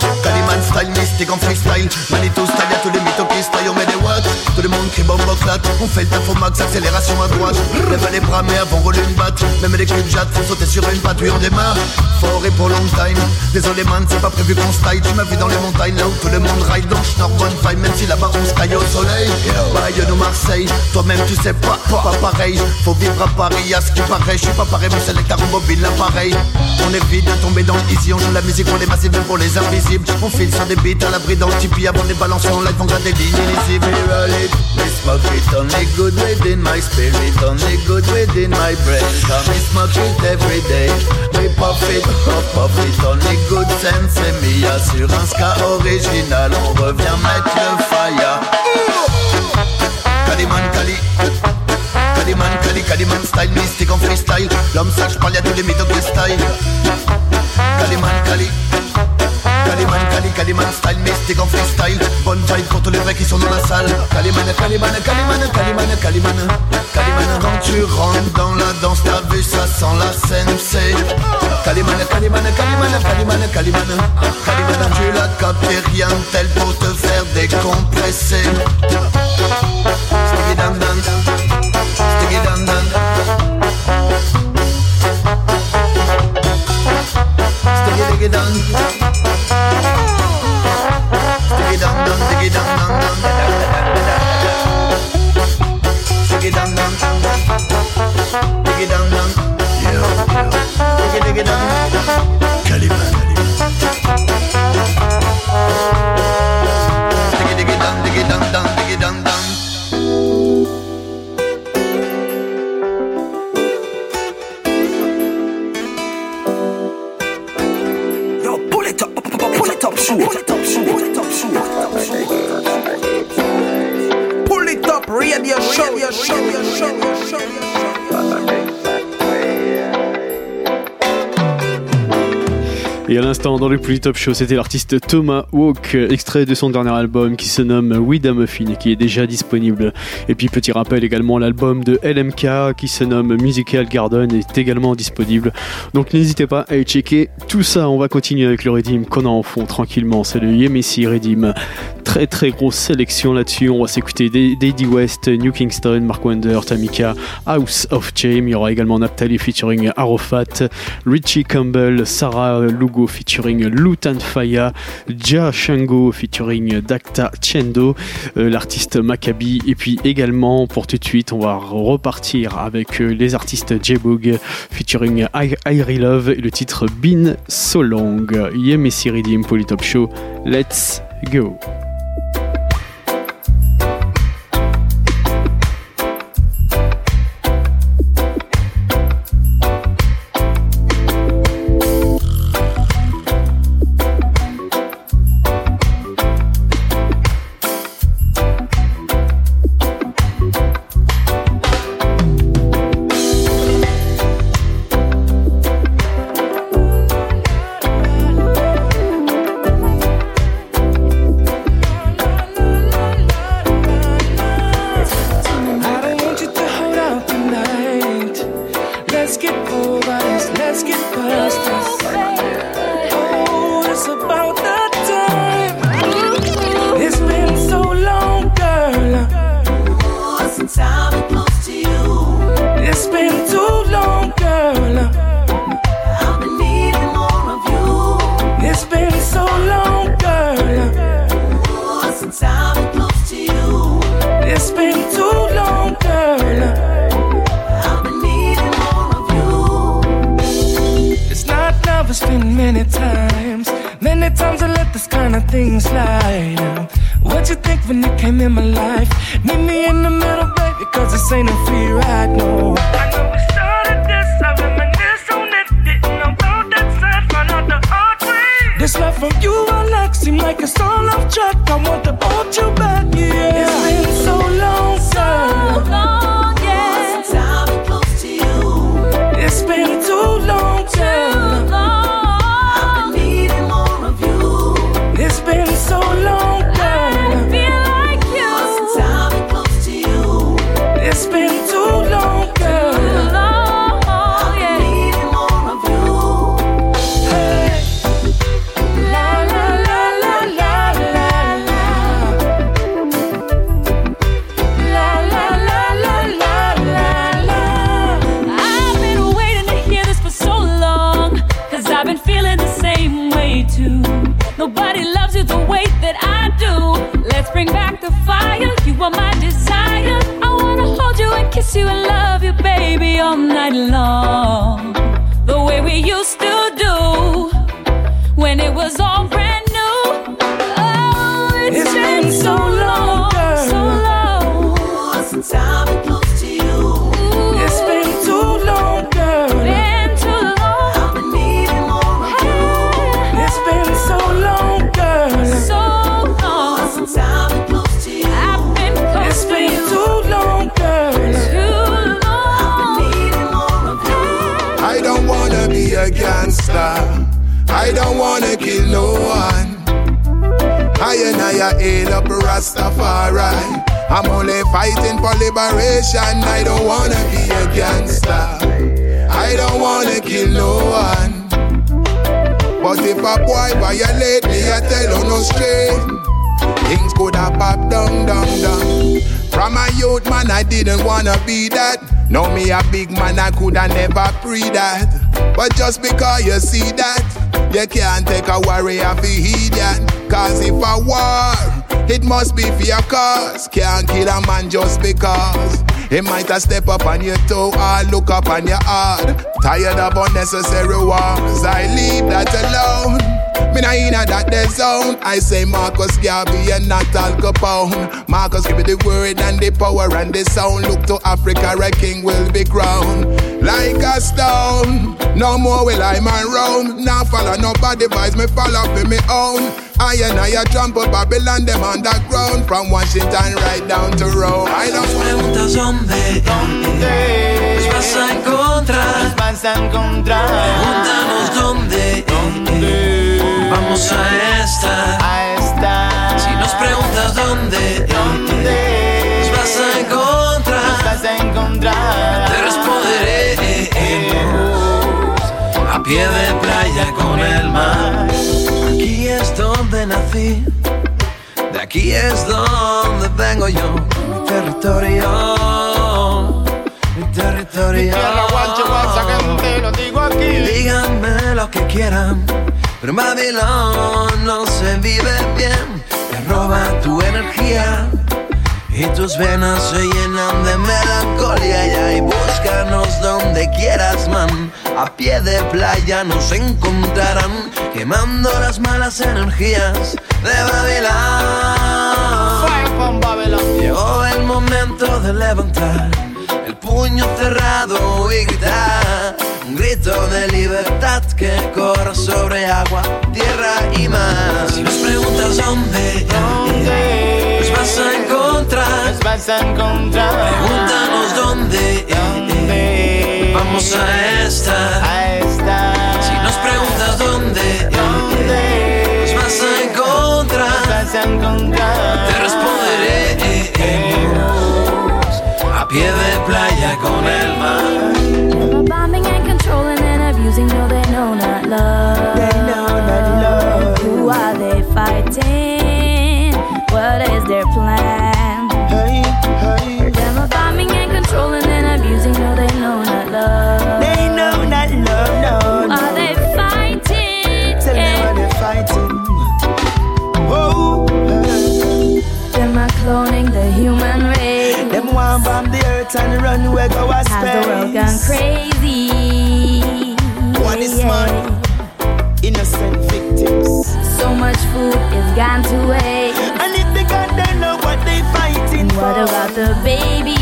Caliman style mystique en freestyle. Manitou style y'a tous les mythos qui style On met watts. Tout le monde crie clat On fait le taf max accélération à droite. Lève les bras mais avant roule une batte. Même les clips jattes font sauter sur une patte Oui on démarre. Fort et pour long time. Désolé man c'est pas prévu qu'on style Tu m'as vu dans les montagnes là où tout le monde ride Donc j'nore bonne vibe même si là-bas on caille au soleil. Bayonne ou Marseille. Toi-même tu sais pas, pas pareil. Faut vivre à Paris à ce qui paraît. Je suis pas pareil mon select à mobile l'appareil. On évite de tomber dans l'easy, on joue la musique pour les massifs, même pour les invisibles. On sur des beats à l'abri dans le tipi avant de les balancer en live, on garde des lignes illisibles. We smoke it, only good within my spirit, only good within my brain. Come we smoke it every day, we puff it, puff, puff it, only good sense. Et Mia sur un original, on revient mettre le fire. Caliman Cali. Caliman, Cali, Caliman style, mystique en freestyle L'homme sage parle y'a tous les mythos qui style Caliman, Cali Caliman, Cali, Caliman style, mystique en freestyle Bonne vibe pour tous les vrais qui sont dans la salle Caliman, Caliman, Caliman, Caliman, Caliman Caliman, quand tu rentres dans la danse T'as vu ça sent la scène, c'est Caliman, Caliman, Caliman, Caliman, Caliman Caliman, tu l'as capté, rien tel pour te faire décompresser Sticky dan dan diggy dan Sticky dan dan diggy dan dan dan Sticky dan dan Diggy dan dan Diggy diggy dan Caliban Diggy diggy dan diggy dan dan diggy dan dan Yo, pull it up, pull it up, pull it up, shoot, pull it up, shoot. Pull it up, radio show, radio show, radio show, radio show. Et à l'instant, dans le plus top show, c'était l'artiste Thomas Walk, extrait de son dernier album qui se nomme We Da Muffin qui est déjà disponible. Et puis, petit rappel également, l'album de LMK qui se nomme Musical Garden est également disponible. Donc, n'hésitez pas à y checker tout ça. On va continuer avec le Redeem qu'on a en fond tranquillement. C'est le Yemessi Redeem. Très très grosse sélection là-dessus. On va s'écouter Daddy West, New Kingston, Mark Wonder, Tamika, House of Shame. Il y aura également Naphtali featuring Arafat, Richie Campbell, Sarah Lugo featuring Lutan Faya, Ja Shango featuring Dakta Chendo, euh, l'artiste Maccabi. Et puis également, pour tout de suite, on va repartir avec euh, les artistes J-Bug featuring I- Love et le titre Been So Long. Yemessi Redeem Polytop Show. Let's go. From a youth man, I didn't wanna be that. Now me a big man, I coulda never pre that. But just because you see that, you can't take a warrior for idiot. Cause if a war, it must be for your cause. Can't kill a man just because. He might have step up on your toe or look up on your heart. Tired of unnecessary wars, I leave that alone. Me nah inna that dead zone. I say Marcus Garvey and not Al Capone. Marcus give me the word and the power and the sound. Look to Africa, a king will be crowned like a stone. No more will I man roam. Now follow nobody advice me follow for me own. I and I a trample Babylon them underground from Washington right down to Rome. I don't preguntas dónde, dónde nos vas a encontrar, nos vas a encontrar. Pregúntanos dónde, dónde vamos a estar, a estar. Si nos preguntas dónde, dónde nos vas a encontrar, nos vas a encontrar. Te responderé a pie de playa con el mar. Aquí es donde nací, de aquí es donde vengo yo, mi territorio, mi territorio. Mi tierra, guancho, guancha, que te lo digo aquí. Díganme lo que quieran, pero en Babilón no se vive bien. Te roba tu energía y tus venas se llenan de melancolía. Y ahí búscanos donde quieras, man. A pie de playa nos encontrarán quemando las malas energías de Babilón. Llegó el momento de levantar el puño cerrado y gritar. Un grito de libertad que corra sobre agua, tierra y mar. Si nos preguntas dónde, ¿Dónde? nos vas a encontrar. Nos vas a encontrar. Pregúntanos dónde, ¿Dónde? vamos a estar. A estar. Si nos preguntas dónde, ¿Dónde? nos vas a encontrar. Nos vas a encontrar. Te responderé a pie de playa con el mar. Bombing and controlling and abusing, no, they know not love. They know not love. Who are they fighting? What is their plan? Hey, hey. Them are bombing and controlling and abusing, no, they know not love. They know not love, no, Who no. are they fighting? Tell me what they're fighting. Oh, hey. Them are cloning the human race. Them want bomb the earth and run where go a Has the world gone crazy? What is yeah. money? Innocent victims. So much food is gone to waste. And if they got, they know what they fighting and for. What about the baby?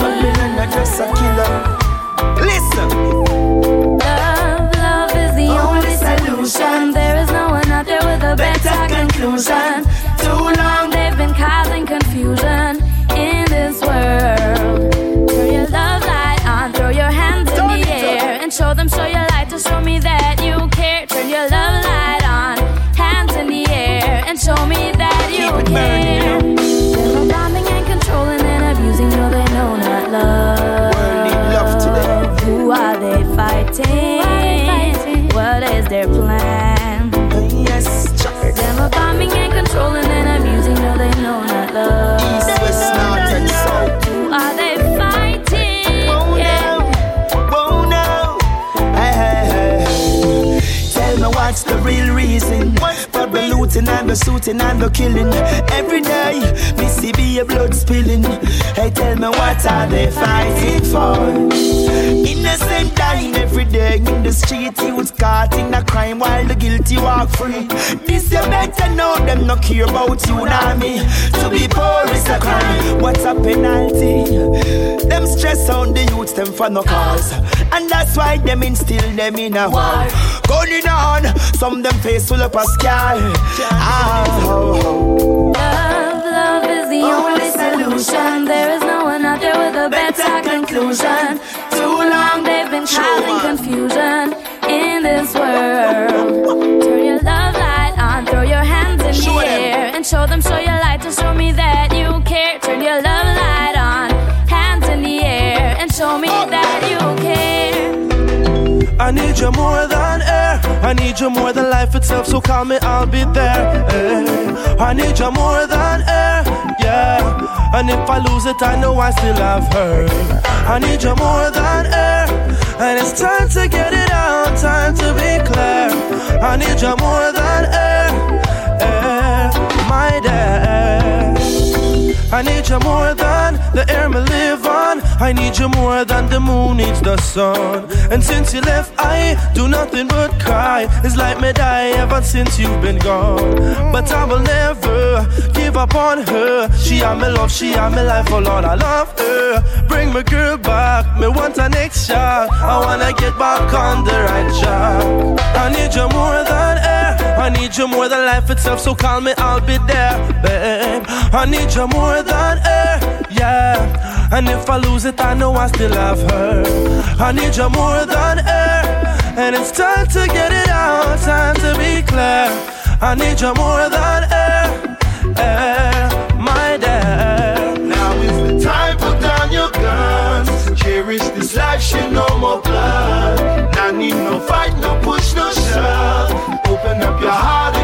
Babylon are just a killer. Listen. Love, love is the only, only solution. solution. There is no one out there with a better, better conclusion. conclusion. Too long they've been causing confusion. They're bombing and controlling and abusing, they know not love. Who are they fighting? What is their plan? Looting and the shooting and the killing. Every day, see be a blood spilling. Hey, tell me what are they fighting for? Innocent dying every day in the street. Youths caught in a crime while the guilty walk free. This you better know them no care about you nor me. To be poor is a crime. What's a penalty? Them stress on the youths them for no cause, and that's why them instill them in a war. Going on, some them face full up a scar. Oh, Love, love is the only solution. There is no one out there with a better conclusion. Too long they've been causing confusion in this world. Turn your love light on, throw your hands in Show the them. air, and show them, show your light to show me that you care. Turn your love light on, hands in the air, and show me that you care. I need you more than air. I need you more than life itself. So call me, I'll be there. eh. I need you more than air. Yeah. And if I lose it, I know I still have her. I need you more than air. And it's time to get it out. Time to be clear. I need you more than air. Air. My dad. I need you more than the air me live on. I need you more than the moon needs the sun. And since you left, I do nothing but cry. It's like me die ever since you've been gone. But I will never give up on her. She am my love, she am my life, oh Lord, I love her. Bring my girl back, me want a next shot. I wanna get back on the right track. I need you more than air. I need you more than life itself, so call me, I'll be there, babe. I need you more than air, yeah. And if I lose it, I know I still have her. I need you more than air, and it's time to get it out, time to be clear. I need you more than air, air, my dad. Now is the time, put down your guns. Cherish this life, shit, no more blood. Now need no fight, no push, no shove. Open up your heart,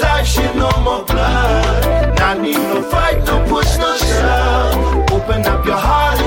Life, shit, no more blood. Now need no fight, no push, no shove. Open up your heart,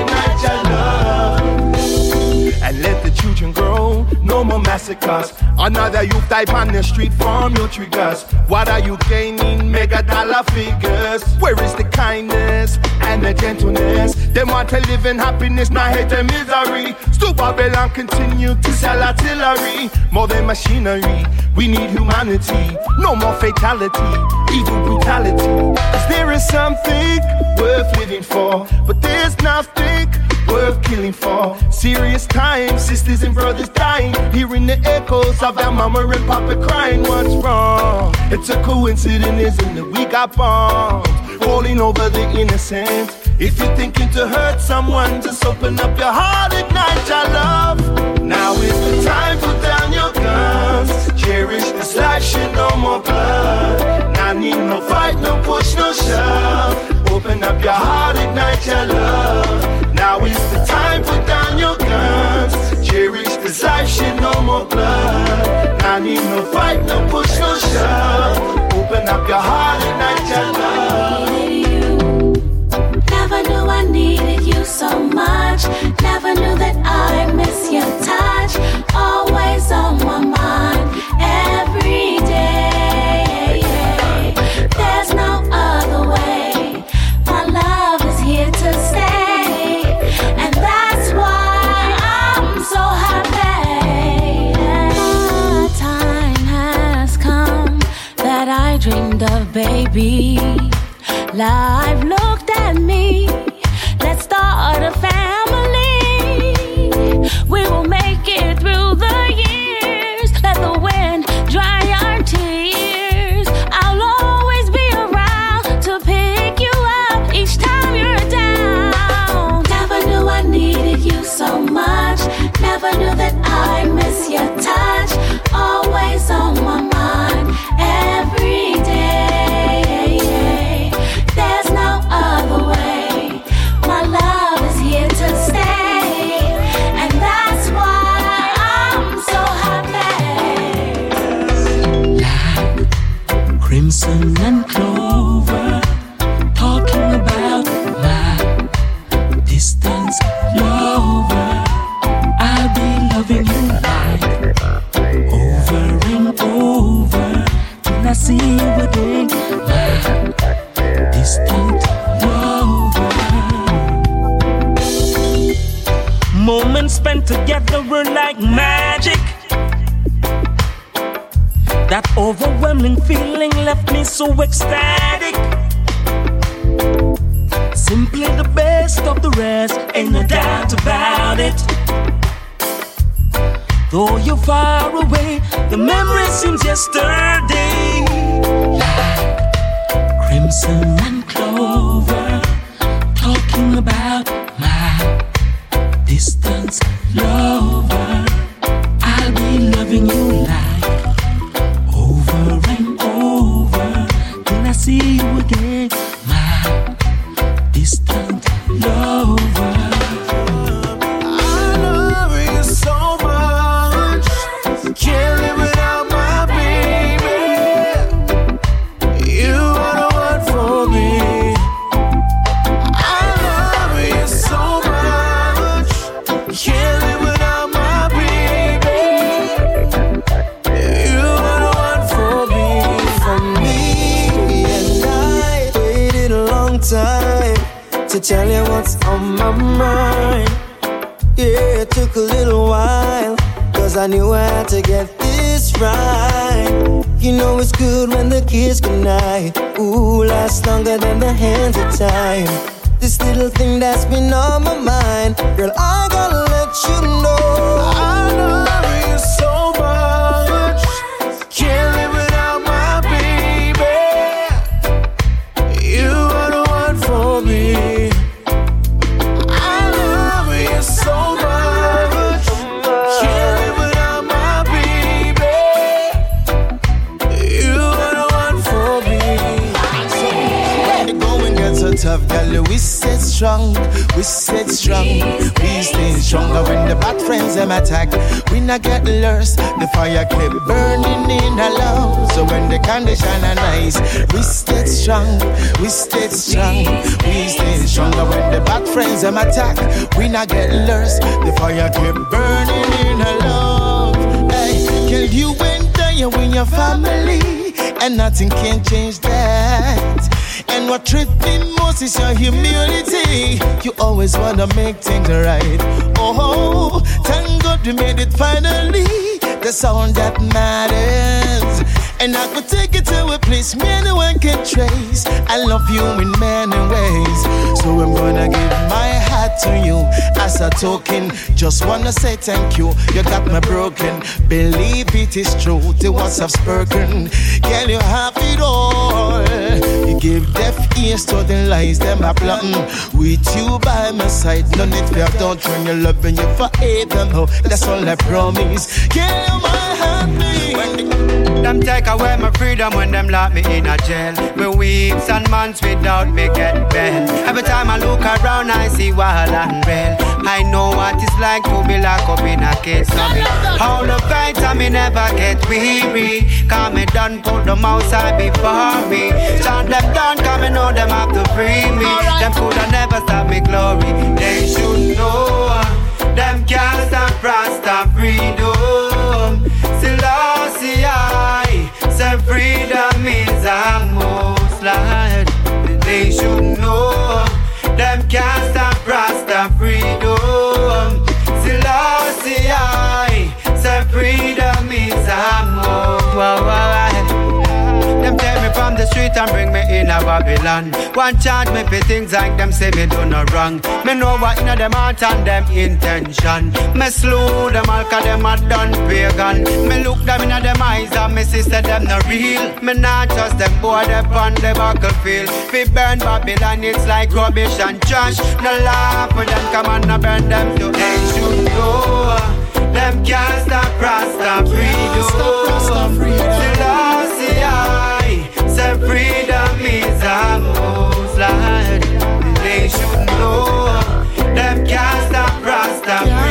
grow. No more massacres. Another youth type on the street form your triggers. What are you gaining? Mega dollar figures. Where is the kindness and the gentleness? Them want to live in happiness, not hate and misery. Still Babylon continue to sell artillery. More than machinery. We need humanity. No more fatality, evil brutality. 'Cause there is something worth living for, but there's nothing worth killing for. Serious times, sisters and brothers dying, hearing the echoes of their mama and papa crying. What's wrong? It's a coincidence, isn't it? We got bombs falling over the innocent. If you're thinking to hurt someone, just open up your heart, ignite your love. Now is the time, put down your guns. Cherish this life, shit, no more blood. Now need no fight, no push, no shove. Open up your heart, ignite your love. Now is the time, put down your guns. Cherish this life, shit, no more blood. Now need no fight, no push, no shove. Open up your heart, ignite your love. Bad friends them attack. We not get lost, the fire keep burning in our love. Hey, you there, you in your family, and nothing can change that. And what tripped me most is your humility. You always wanna make things right. Oh, thank God we made it finally. The sound that matters. And I could take it to a place no one can trace. I love you in many ways. So I'm gonna give my heart to you as a token. Just wanna say thank you. You got me broken. Believe it is true. The words have spoken. Can you have it all? You give deaf ears to the lies them are plotting. With you by my side, no need. Don't turn your love and you forever. That's all I promise. Can you my heart, please? Them take away my freedom when them lock me in a jail. Me weeks and months without me get bail. Every time I look around, I see wall and rail. I know what it's like to be locked up in a case of me. All the fight I me never get weary. Cause me done put the mouse side before me. Chant them down, cause me know them have to free me. Them coulda never stop me glory. They should know. Them can't stop Rasta freedom. Say freedom is a most light. They should know. Them can't stop me from the street and bring me in a Babylon. One charge me for things like them say me do no wrong. Me know what inna them heart and them intention. Me slew them all cause them a done pagan. Me look them inna them eyes and me sister them no real. Me not trust them boy them on the battlefield. Fi burn Babylon it's like rubbish and trash. No laugh for them come on no burn them to should know. Them can't stop Rasta. Selassie I say freedom is a most light. They should know. Them can't stop Rasta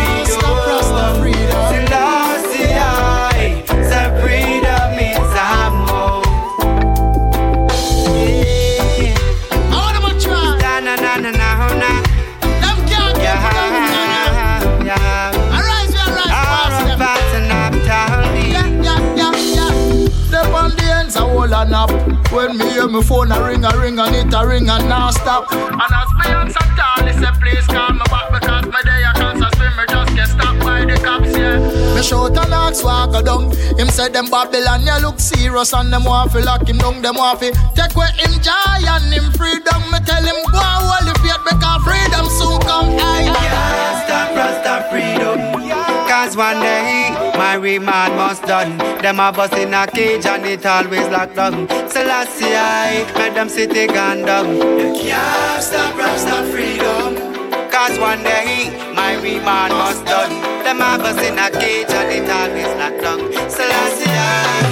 When me hear my phone a ring, a ring, and it a ring, and now stop. And as me call, they say please call me back because me day I can't swim, me just get stopped by the cops, yeah. Me shout and ask walk a down. Him said them Babylon, you look serious, and them want fi lock him down, them want fi take away him joy and him freedom. Me tell him go and hold the faith because freedom soon come. Aye. Can't stop Rasta freedom. Cause one day my remand must done. Them a bust in a cage and it always locked down. Selassie I made them city down. You can't stop Rasta freedom. Cause one day my remand must done. Them a bust in a cage and it always locked down. Selassie I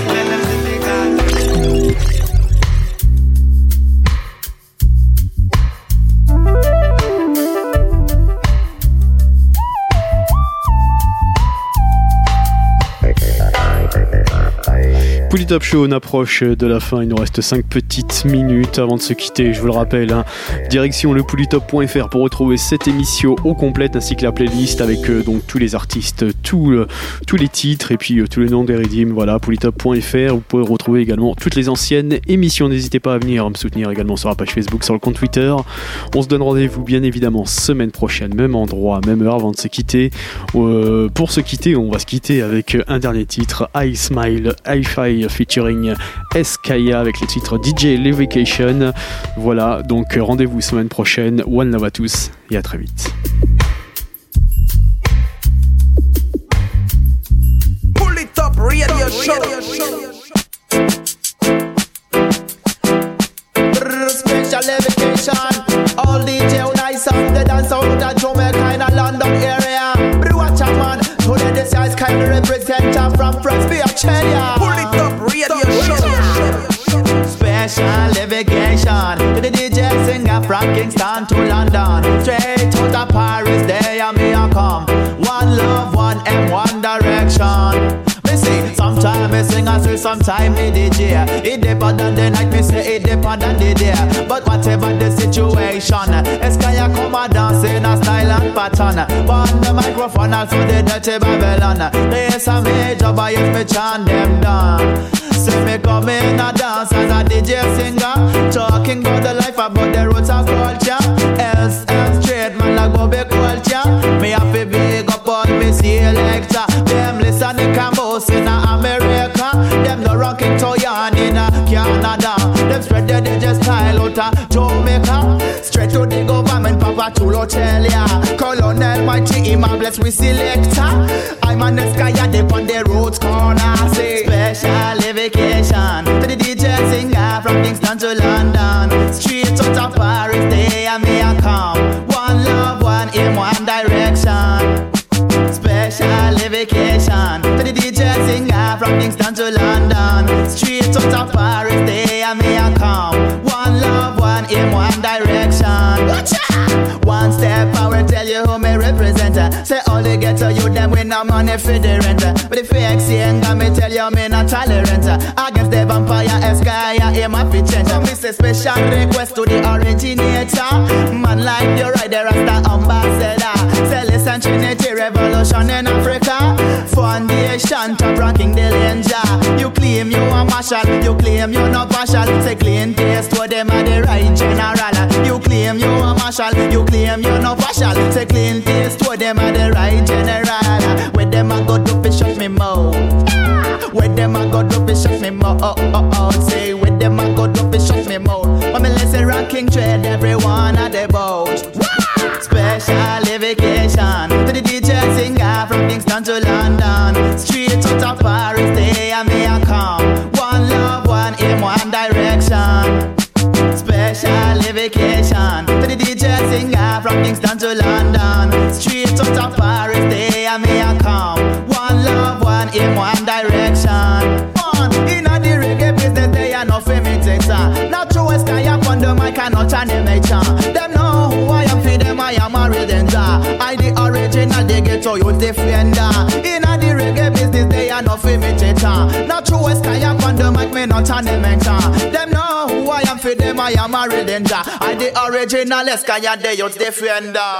Pouli Top Show, on approche de la fin. Il nous reste 5 petites minutes avant de se quitter. Je vous le rappelle, hein. direction lepoulitop.fr pour retrouver cette émission au complète ainsi que la playlist avec euh, donc tous les artistes, le- tous les titres et puis euh, tous les noms des redeems. Voilà, poulitop.fr. Vous pouvez retrouver également toutes les anciennes émissions. N'hésitez pas à venir me soutenir également sur la page Facebook, sur le compte Twitter. On se donne rendez-vous bien évidemment semaine prochaine, même endroit, même heure avant de se quitter. Euh, pour se quitter, on va se quitter avec un dernier titre, I Smile, featuring Eskaya avec le titre DJ Levication. Voilà, donc euh, rendez-vous semaine prochaine. One love à tous et à très vite. Pull it up, radio show. Special levitation. All DJ nice and the dance out of Jamaica in a London area. This guy's kind of representative from France, be a Australia. Pull it up, radio show. Special levitation. To the DJ singer from Kingston to London. Straight out of Paris, sometime me sing and say, sometime me DJ. It depend on the night, me say it depend on the day. But whatever the situation, Eskaya come and dance in a style and pattern. But on the microphone, also the dirty Babylon. Yes, a major, but yes, me chant them down. Say me come in a dance as a DJ singer Talking about the life, about the roots and culture Else, else, straight man like Bobby Spread the DJ style out of Jamaica Straight to the government, Papa Chulo tell ya Colonel, my team, I bless we selector. I'm on the sky, I dip on the roads corner Say special vacation To the DJ singer from Kingston to London. Straight out of Paris, they and me a come. One love, one aim, one direction. Special vacation To the DJ singer from Kingston to London. Straight out of Paris, you who me represent Say all they get to you, them with no money for the rent But if you ex got me tell you me not tolerant Against the vampire, Eskaya, aim a fit change Me a special request to the originator. Man like you right there as the ambassador Zealous and Trinity revolution in Africa. Foundation top ranking danger. You claim you a marshal. you claim you no partial. Say clean taste for them are the right general. You claim you a marshal. you claim you no partial. Say clean taste for them are the right general. Where them a go to fish up me mouth. Where them a go to fish up me mouth. Oh, oh, oh. Say where them a go to fish up me mouth. But me let's ranking trade everyone at the boat. Special Kingston to London. Straight out of Paris, and me a come. One love, one aim, one direction. Special vacation to the DJ singer from Kingston to London. Straight out of Paris, and me a come. One love, one aim, one direction. In the reggae business, they the mic not. Them know who I am for them, I am a rhythm I the original, they get to you defender. In a the reggae business, they are no imitator. Not true as sky up on the mic, me not an imitator. Them know who I am for them, I am a rhythm I the original, sky and they you defender.